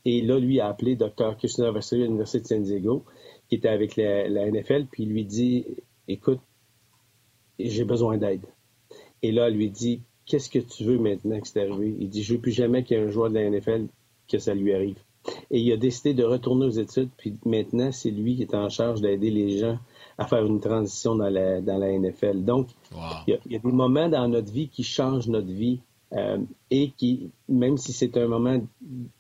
Et là, lui a appelé Dr. Kushner de l'Université de San Diego, qui était avec la, NFL, puis lui dit Écoute, j'ai besoin d'aide. Et là, il lui dit Qu'est-ce que tu veux maintenant que c'est arrivé? Il dit Je veux plus jamais qu'il y ait un joueur de la NFL que ça lui arrive. Et il a décidé de retourner aux études, puis maintenant, c'est lui qui est en charge d'aider les gens à faire une transition dans la, dans la NFL. Donc, il, y a, des moments dans notre vie qui changent notre vie euh, et qui, même si c'est un moment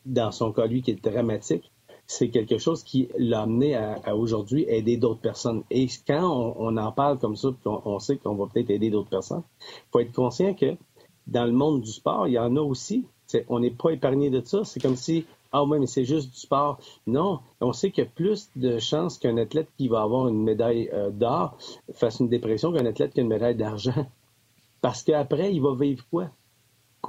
dans son cas, lui, qui est dramatique, c'est quelque chose qui l'a amené à, aujourd'hui aider d'autres personnes. Et quand on, en parle comme ça, on, on sait qu'on va peut-être aider d'autres personnes, il faut être conscient que dans le monde du sport, il y en a aussi. on n'est pas épargné de ça. C'est comme si, ah oui, mais c'est juste du sport. Non, on sait qu'il y a plus de chances qu'un athlète qui va avoir une médaille euh, d'or fasse une dépression qu'un athlète qui a une médaille d'argent. (laughs) Parce qu'après, il va vivre quoi?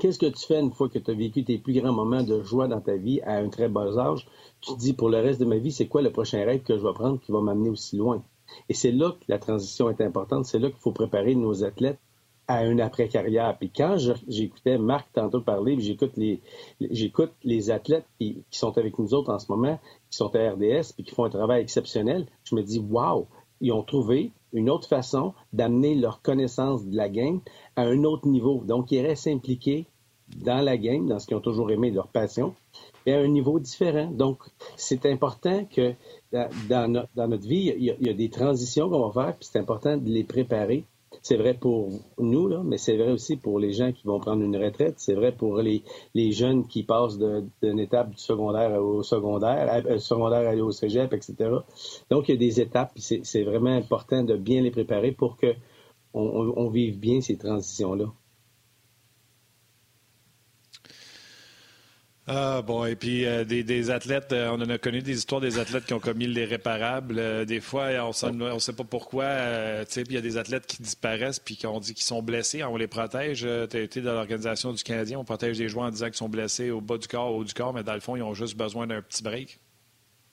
Qu'est-ce que tu fais une fois que tu as vécu tes plus grands moments de joie dans ta vie à un très bas âge? Tu te dis, pour le reste de ma vie, c'est quoi le prochain rêve que je vais prendre qui va m'amener aussi loin? Et c'est là que la transition est importante. C'est là qu'il faut préparer nos athlètes à une après-carrière. Puis quand j'écoutais Marc tantôt parler, j'écoute les, j'écoute les athlètes qui, sont avec nous autres en ce moment, qui sont à RDS, puis qui font un travail exceptionnel, je me dis, waouh, ils ont trouvé une autre façon d'amener leur connaissance de la game à un autre niveau. Donc, ils restent impliqués dans la game, dans ce qu'ils ont toujours aimé, leur passion, et à un niveau différent. Donc, c'est important que dans, notre vie, il y, a, des transitions qu'on va faire, puis c'est important de les préparer c'est vrai pour nous, là, mais c'est vrai aussi pour les gens qui vont prendre une retraite. C'est vrai pour les, les jeunes qui passent d'une étape du secondaire au secondaire, euh, secondaire aller au cégep, etc. Donc, il y a des étapes, c'est vraiment important de bien les préparer pour que on vive bien ces transitions-là. Ah bon, et puis euh, des, athlètes, euh, on en a connu des histoires des athlètes qui ont commis l'irréparable. Euh, des fois, on ne sait pas pourquoi. il y a des athlètes qui disparaissent puis qu'on dit qu'ils sont blessés, on les protège. tu as été dans l'organisation du Canadien, on protège des joueurs en disant qu'ils sont blessés au bas du corps, au haut du corps, mais dans le fond, ils ont juste besoin d'un petit break.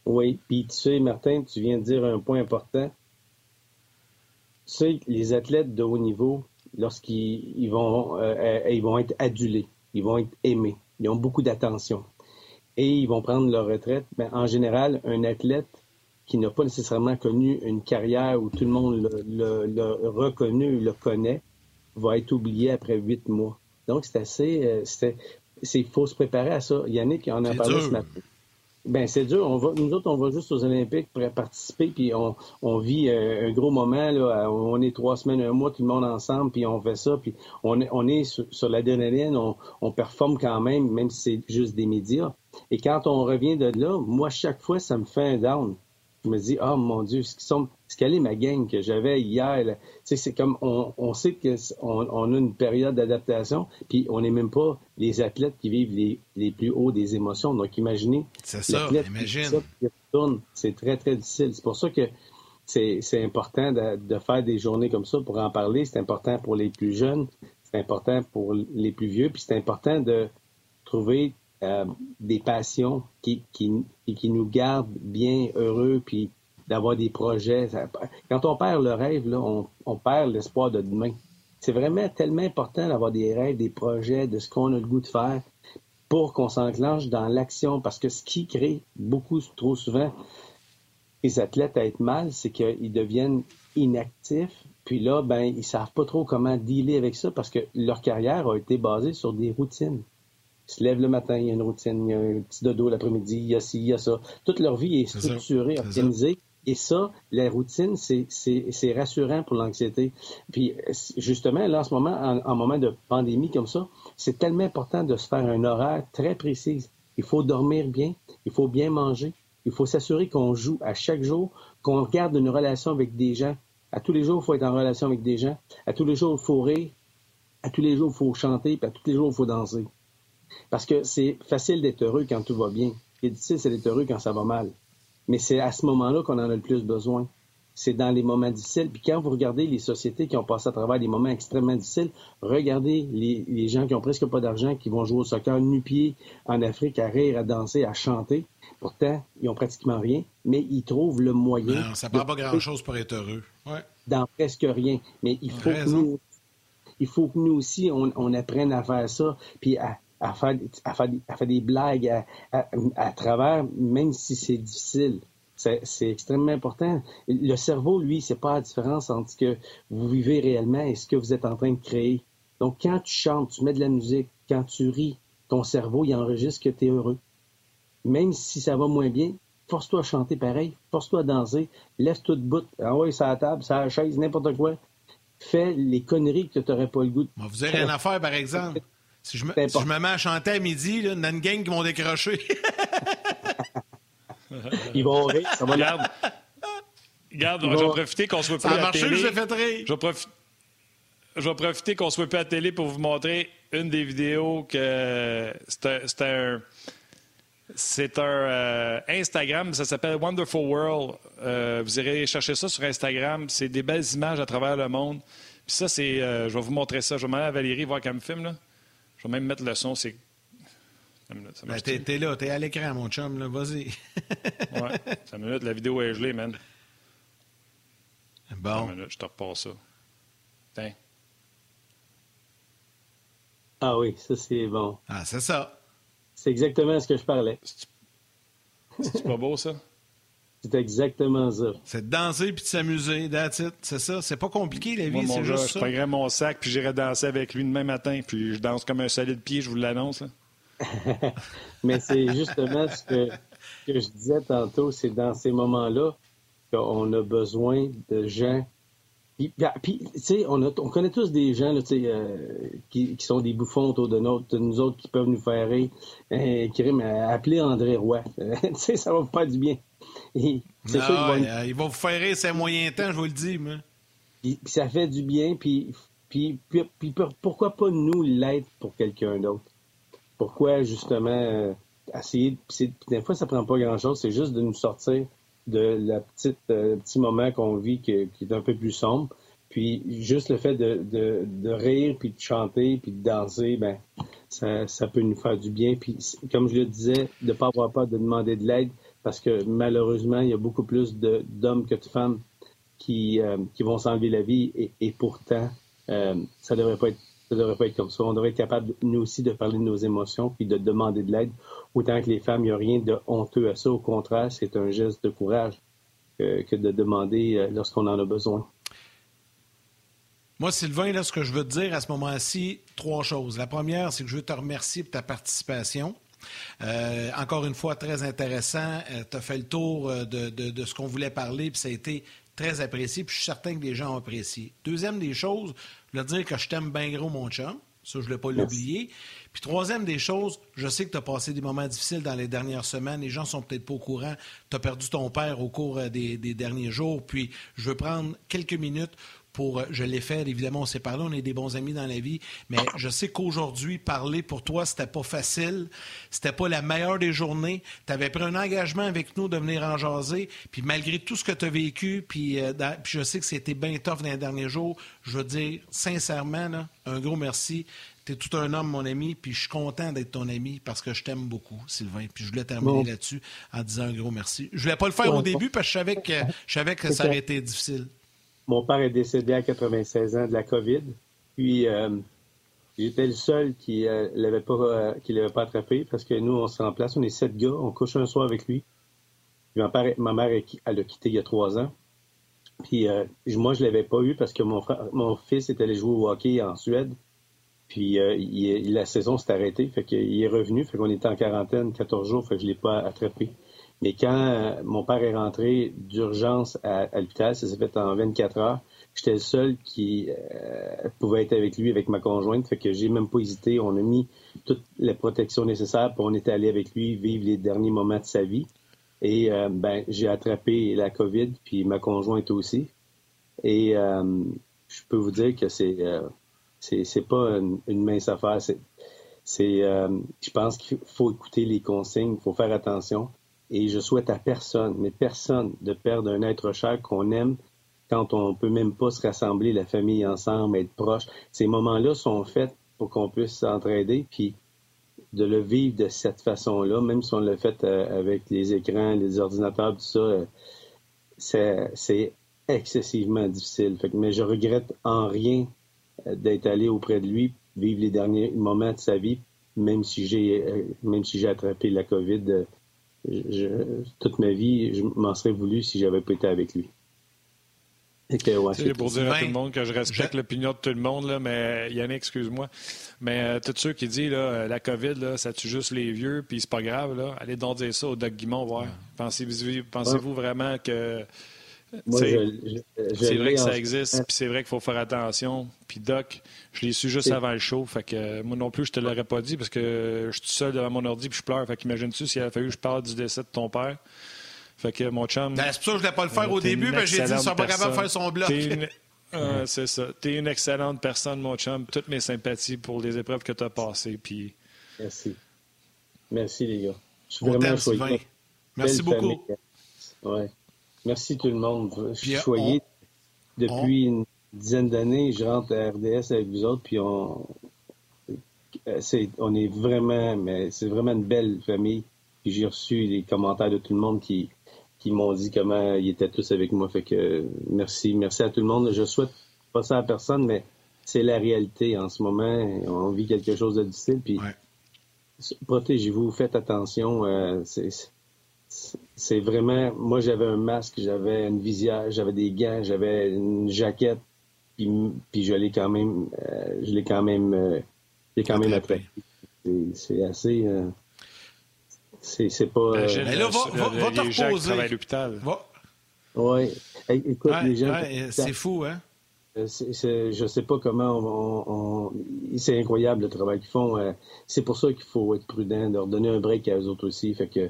Oui, puis tu sais, Martin, tu viens de dire un point important. Tu sais, les athlètes de haut niveau, lorsqu'ils vont, ils vont être adulés, ils vont être aimés ils ont beaucoup d'attention. Et ils vont prendre leur retraite. Mais en général, un athlète qui n'a pas nécessairement connu une carrière où tout le monde l'a reconnu, le connaît, va être oublié après huit mois. Donc, c'est assez. Euh, il faut se préparer à ça. Yannick en a parlé ce matin. Ben c'est dur. On va, nous autres, on va juste aux Olympiques pour participer, puis on, on vit euh, un, gros moment. Là, on est trois semaines, un mois, tout le monde ensemble, puis on fait ça, puis on est, on est sur, sur l'adrénaline, on, on performe quand même, même si c'est juste des médias. Et quand on revient de là, moi, chaque fois, ça me fait un down je me dis, oh mon Dieu, ce, sont, ce quelle est ma gang que j'avais hier? C'est comme, on, on sait qu'on on a une période d'adaptation, puis on n'est même pas les athlètes qui vivent les, les plus hauts des émotions. Donc, imaginez. C'est ça, imagine. C'est très, très difficile. C'est pour ça que c'est important de, de, faire des journées comme ça pour en parler. C'est important pour les plus jeunes, c'est important pour les plus vieux, puis c'est important de trouver euh, des passions qui, qui, qui nous gardent bien heureux, puis d'avoir des projets. Quand on perd le rêve, là, on, on perd l'espoir de demain. C'est vraiment tellement important d'avoir des rêves, des projets, de ce qu'on a le goût de faire pour qu'on s'enclenche dans l'action. Parce que ce qui crée beaucoup, trop souvent, les athlètes à être mal, c'est qu'ils deviennent inactifs. Puis là, ben, ils savent pas trop comment dealer avec ça parce que leur carrière a été basée sur des routines. Ils se lèvent le matin, il y a une routine, il y a un petit dodo l'après-midi, il y a ci, il y a ça. Toute leur vie est structurée, organisée Et ça, la routine, c'est rassurant pour l'anxiété. Puis justement, là, en ce moment, en, moment de pandémie comme ça, c'est tellement important de se faire un horaire très précis. Il faut dormir bien, il faut bien manger, il faut s'assurer qu'on joue à chaque jour, qu'on regarde une relation avec des gens. À tous les jours, il faut être en relation avec des gens. À tous les jours, il faut rire. À tous les jours, il faut chanter. Puis à tous les jours, il faut danser. Parce que c'est facile d'être heureux quand tout va bien. Ce qui est difficile, c'est d'être heureux quand ça va mal. Mais c'est à ce moment-là qu'on en a le plus besoin. C'est dans les moments difficiles. Puis quand vous regardez les sociétés qui ont passé à travers des moments extrêmement difficiles, regardez les, gens qui ont presque pas d'argent, qui vont jouer au soccer nu-pied en Afrique, à rire, à danser, à chanter. Pourtant, ils ont pratiquement rien, mais ils trouvent le moyen. Non, ça ne prend pas grand-chose pour être heureux. Dans presque rien. Mais il faut, que nous, il faut que nous aussi, on, apprenne à faire ça, puis à, à faire, à faire, à faire des blagues à, travers, même si c'est difficile. C'est extrêmement important. Le cerveau, lui, c'est pas la différence entre ce que vous vivez réellement et ce que vous êtes en train de créer. Donc, quand tu chantes, tu mets de la musique, quand tu ris, ton cerveau, il enregistre que tu es heureux. Même si ça va moins bien, force-toi à chanter pareil, force-toi à danser, laisse-toi de bout, ah ouais, ça la table, ça la chaise, n'importe quoi. Fais les conneries que tu n'aurais pas le goût de Vous avez rien à faire, par exemple? Si je, me, je me mets à chanter à midi, là, il y a une gang qui vont décrocher. (laughs) Ils vont rire. Ça va Regarde, Regarde, je vais profiter qu'on soit plus à la télé. je fait rire. Je vais, je vais profiter qu'on soit plus à la télé pour vous montrer une des vidéos que c'est un... C'est un euh, Instagram, ça s'appelle Wonderful World. Euh, vous irez chercher ça sur Instagram. C'est des belles images à travers le monde. Puis ça, c'est. Euh, je vais vous montrer ça. Je vais demander à Valérie voir qu'elle me filme. Là. Je vais même mettre le son. C'est. Ben, t'es, là, t'es à l'écran, mon chum, là. Vas-y. (laughs) ouais, ça minute, la vidéo est gelée, man. Bon. minute, je te repasse ça. Tiens. Ah oui, ça c'est bon. Ah, c'est ça. C'est exactement ce que je parlais. C'est pas beau, ça? C'est exactement ça. C'est de danser puis de s'amuser, that's it. C'est ça. C'est pas compliqué, la vie, c'est juste ça. Je prendrais mon sac puis j'irais danser avec lui demain matin. Puis je danse comme un solide pied, je vous l'annonce. (laughs) Mais c'est justement ce que, je disais tantôt, c'est dans ces moments-là qu'on a besoin de gens. Puis, ben, tu sais, on, on, connaît tous des gens là, euh, qui, qui, sont des bouffons autour de, notre, de nous autres qui peuvent nous faire rire. Euh, qui appeler André Roy. (laughs) tu sais, ça va vous faire du bien. Et, non, il va vous faire rire, c'est moyen temps, je vous le dis. Moi. Puis, ça fait du bien, puis, puis, puis pourquoi pas nous l'être pour quelqu'un d'autre? pourquoi justement euh, essayer de, des fois ça prend pas grand chose c'est juste de nous sortir de la petite euh, petit moment qu'on vit qui, est un peu plus sombre puis juste le fait de, de, rire puis de chanter puis de danser ben ça, ça, peut nous faire du bien puis comme je le disais de pas avoir peur de demander de l'aide parce que malheureusement il y a beaucoup plus d'hommes que de femmes qui, euh, qui vont s'enlever la vie et, pourtant ça devrait pas être ça ne devrait pas être comme ça. On devrait être capable, nous aussi, de parler de nos émotions puis de demander de l'aide. Autant que les femmes, il n'y a rien de honteux à ça. Au contraire, c'est un geste de courage que, de demander euh, lorsqu'on en a besoin. Moi, Sylvain, là, ce que je veux te dire à ce moment-ci, trois choses. La première, c'est que je veux te remercier pour ta participation. Euh, encore une fois, très intéressant. Euh, tu as fait le tour de, de ce qu'on voulait parler, puis ça a été très apprécié, puis je suis certain que les gens ont apprécié. Deuxième des choses, je voulais dire que je t'aime bien gros, mon chum. Ça, je ne l'ai pas l'oublier. Puis troisième des choses, je sais que tu as passé des moments difficiles dans les dernières semaines. Les gens sont peut-être pas au courant. Tu as perdu ton père au cours euh, des, des derniers jours. Puis je veux prendre quelques minutes pour, euh, je l'ai fait, évidemment, on s'est parlé, on est des bons amis dans la vie, mais je sais qu'aujourd'hui, parler pour toi, c'était pas facile, c'était pas la meilleure des journées. Tu avais pris un engagement avec nous de venir en jaser, puis malgré tout ce que tu as vécu, puis, euh, puis, je sais que c'était bien tough dans les derniers jours, je veux dire, sincèrement, un gros merci. Tu es tout un homme, mon ami, puis je suis content d'être ton ami parce que je t'aime beaucoup, Sylvain. Puis je voulais terminer là-dessus en disant un gros merci. Je voulais pas le faire au début parce que je savais que, je savais que ça aurait été difficile. Mon père est décédé à 96 ans de la COVID. Puis, euh, j'étais le seul qui ne euh, l'avait pas, euh, l'avait pas attrapé parce que nous, on se remplace. On est sept gars. On couche un soir avec lui. Ma, mère, elle l'a quitté il y a trois ans. Puis moi, je l'avais pas eu parce que mon, mon fils était allé jouer au hockey en Suède. Puis la saison s'est arrêtée. Fait qu'il est revenu. Fait qu'on était en quarantaine 14 jours. Fait que je l'ai pas attrapé. Mais quand mon père est rentré d'urgence à, l'hôpital, ça s'est fait en 24 heures, j'étais le seul qui pouvait être avec lui, avec ma conjointe. Fait que j'ai même pas hésité. On a mis toutes les protections nécessaires, puis on est allé avec lui vivre les derniers moments de sa vie. Et ben, j'ai attrapé la COVID, puis ma conjointe aussi. Et je peux vous dire que c'est c'est pas une, mince affaire. C'est, euh, je pense qu'il faut écouter les consignes, il faut faire attention. Et je souhaite à personne, mais personne, de perdre un être cher qu'on aime quand on peut même pas se rassembler, la famille ensemble, être proche. Ces moments-là sont faits pour qu'on puisse s'entraider, puis de le vivre de cette façon-là, même si on l'a fait euh, avec les écrans, les ordinateurs, tout ça, euh, c'est excessivement difficile. Mais je regrette en rien d'être allé auprès de lui, vivre les derniers moments de sa vie, même si j'ai euh, même si j'ai attrapé la COVID. Euh, toute ma vie, je m'en serais voulu si j'avais pas été avec lui. c'est pour dire à tout le monde que je respecte l'opinion de tout le monde, là, mais Yannick, excuse-moi. Mais euh, tous ceux qui disent là, la COVID, là, ça tue juste les vieux, puis c'est pas grave, là, allez donc dire ça au Doc Guimont, voir. Pensez-vous pensez vraiment que c'est vrai que ça existe, puis c'est vrai qu'il faut faire attention. Puis Doc, je l'ai su juste avant le show, fait que moi non plus, je te l'aurais pas dit parce que je suis tout seul devant mon ordi puis je pleure. Fait qu'imagine-tu s'il avait fallu que je parle du décès de ton père? Fait que mon chum. Ben, c'est pour ça que je voulais pas le faire au début, mais j'ai dit qu'il pas capable de faire son bloc. c'est ça. Tu es une excellente personne, mon chum. Toutes mes sympathies pour les épreuves que tu as passées. Puis... Merci. Merci, les gars. Je suis vraiment Merci beaucoup. Ouais. Merci tout le monde. Je suis choyé. Depuis une dizaine d'années, je rentre à RDS avec vous autres, puis on, est, on est vraiment, mais c'est vraiment une belle famille. Puis j'ai reçu les commentaires de tout le monde qui, qui m'ont dit comment ils étaient tous avec moi. Fait que merci, merci à tout le monde. Je souhaite pas ça à personne, mais c'est la réalité en ce moment. On vit quelque chose de difficile. Puis protégez-vous, faites attention. Euh, c'est c'est vraiment. Moi, j'avais un masque, j'avais une visière, j'avais des gants, j'avais une jaquette, puis, puis je l'ai quand même. Euh, je l'ai quand même. Euh, quand même attrapé. C'est assez. Euh, c'est pas. Ben, euh, mais là, va, va, va te reposer. à l'hôpital. Oui. écoute, les gens. c'est fou, hein? Je je sais pas comment on, c'est incroyable le travail qu'ils font. C'est pour ça qu'il faut être prudent, de leur donner un break à eux autres aussi. Fait que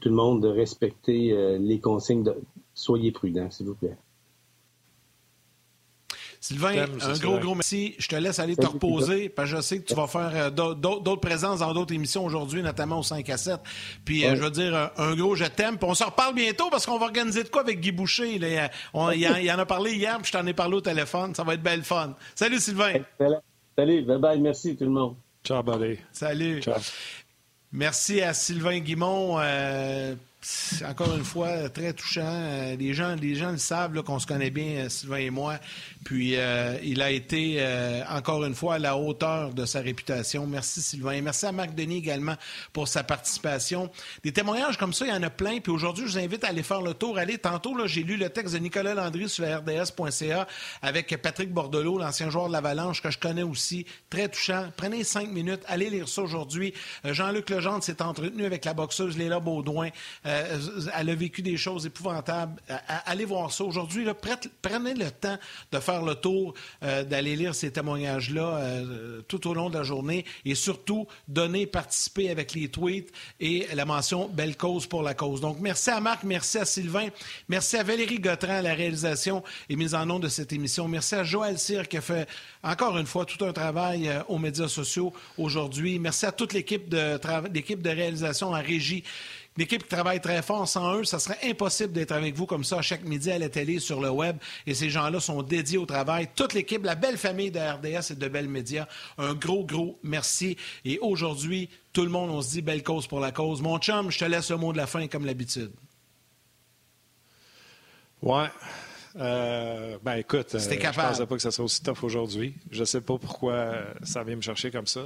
tout le monde de respecter euh, les consignes. De... Soyez prudents, s'il vous plaît. Sylvain, un gros, gros merci. Je te laisse aller te reposer, parce que je sais que tu vas faire euh, d'autres présences dans d'autres émissions aujourd'hui, notamment au 5 à 7. Puis, euh, je veux dire, un gros je t'aime. Puis, on se reparle bientôt parce qu'on va organiser de quoi avec Guy Boucher. il, en, a parlé hier, puis je t'en ai parlé au téléphone. Ça va être belle fun. Salut, Sylvain. Salut, bye-bye. Merci, tout le monde. Ciao, buddy. Salut. Ciao. Merci à Sylvain Guimont. Euh, encore une fois, très touchant. Euh, les gens, les gens le savent qu'on se connaît bien, euh, Sylvain et moi. Puis euh, il a été encore une fois à la hauteur de sa réputation. Merci Sylvain. Merci à Marc Denis également pour sa participation. Des témoignages comme ça, il y en a plein. Puis aujourd'hui, je vous invite à aller faire le tour. Allez, tantôt, j'ai lu le texte de Nicolas Landry sur la RDS.ca avec Patrick Bordelot, l'ancien joueur de l'Avalanche que je connais aussi. Très touchant. Prenez cinq minutes. Allez lire ça aujourd'hui. Jean-Luc Legendre s'est entretenu avec la boxeuse Léla Baudouin. Elle a vécu des choses épouvantables. allez voir ça aujourd'hui. Prenez le temps de faire le tour, euh, d'aller lire ces témoignages-là euh, tout au long de la journée et surtout donner, participer avec les tweets et la mention Belle cause pour la cause. Donc, merci à Marc, merci à Sylvain, merci à Valérie Gautran à la réalisation et mise en nom de cette émission. Merci à Joël Cyr qui a fait encore une fois tout un travail euh, aux médias sociaux aujourd'hui. Merci à toute l'équipe de, l'équipe de réalisation en régie une équipe qui travaille très fort. Sans eux, ça serait impossible d'être avec vous comme ça chaque midi à la télé, sur le web. Et ces gens-là sont dédiés au travail. Toute l'équipe, la belle famille de RDS et de Belles Médias, un gros, gros merci. Et aujourd'hui, tout le monde, on se dit belle cause pour la cause. Mon chum, je te laisse le mot de la fin comme l'habitude. Ouais. Euh, ben écoute, euh, je ne pensais pas que ça serait aussi tough aujourd'hui. Je ne sais pas pourquoi ça vient me chercher comme ça.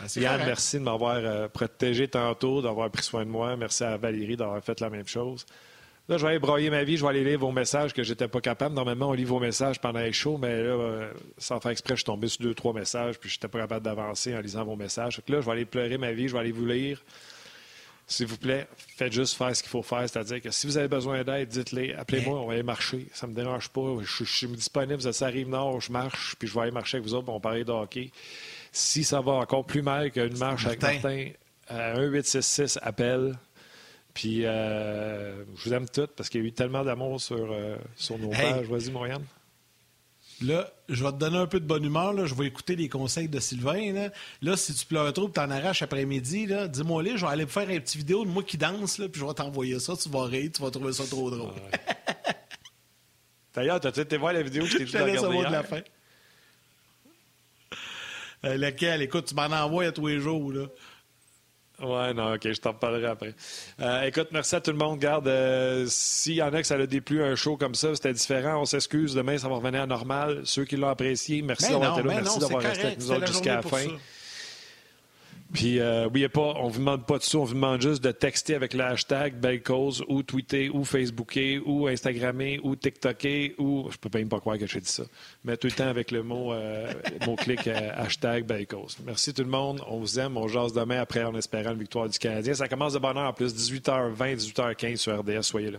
Ah, Yann, merci de m'avoir euh, protégé tantôt, d'avoir pris soin de moi. Merci à Valérie d'avoir fait la même chose. Là, je vais aller broyer ma vie, je vais aller lire vos messages que j'étais pas capable. Normalement, on lit vos messages pendant les shows, mais là, euh, sans faire exprès, je suis tombé sur deux, trois messages, puis j'étais pas capable d'avancer en lisant vos messages. Donc là, je vais aller pleurer ma vie, je vais aller vous lire. s'il vous plaît, faites juste faire ce qu'il faut faire. C'est-à-dire que si vous avez besoin d'aide, dites-les, appelez-moi, on va aller marcher. Ça ne me dérange pas. Je, suis disponible, ça arrive nord, je marche, puis je vais aller marcher avec vous autres, on va parler de hockey. Si ça va encore plus mal qu'une marche avec Martin, euh, 1-866 appelle. Puis euh, je vous aime toutes parce qu'il y a eu tellement d'amour sur, euh, sur nos pages. Vas-y, Moriane. Là, je vais te donner un peu de bonne humeur. Là. Je vais écouter les conseils de Sylvain. Là, si tu pleures trop et t'en arraches après-midi, dis-moi les, je vais aller faire une petite vidéo de moi qui danse, là, puis je vais t'envoyer ça. Tu vas rire, tu vas trouver ça trop drôle. D'ailleurs, t'as-tu été voir la vidéo que je t'ai (laughs) dit de la fin. Euh, laquelle? Écoute, tu m'en envoies à tous les jours. Là. Ouais, non, OK, je t'en parlerai après. Euh, écoute, merci à tout le monde. Garde, euh, s'il y en a que ça a déplu un show comme ça, c'était différent, on s'excuse. Demain, ça va revenir à normal. Ceux qui l'ont apprécié, merci d'avoir été là. Merci d'avoir resté avec nous autres jusqu'à la fin. Puis, euh, pas, on vous demande pas de ça, on vous demande juste de texter avec le hashtag Belle Cause ou tweeter ou Facebooker ou Instagrammer ou TikToker ou. Je peux même pas croire que j'ai dit ça. Mais tout le temps avec le mot, euh, mot-clic euh, hashtag Belle Cause. Merci tout le monde. On vous aime. On jase demain après en espérant une victoire du Canadien. Ça commence de bonne heure en plus, 18h20, 18h15 sur RDS. Soyez là.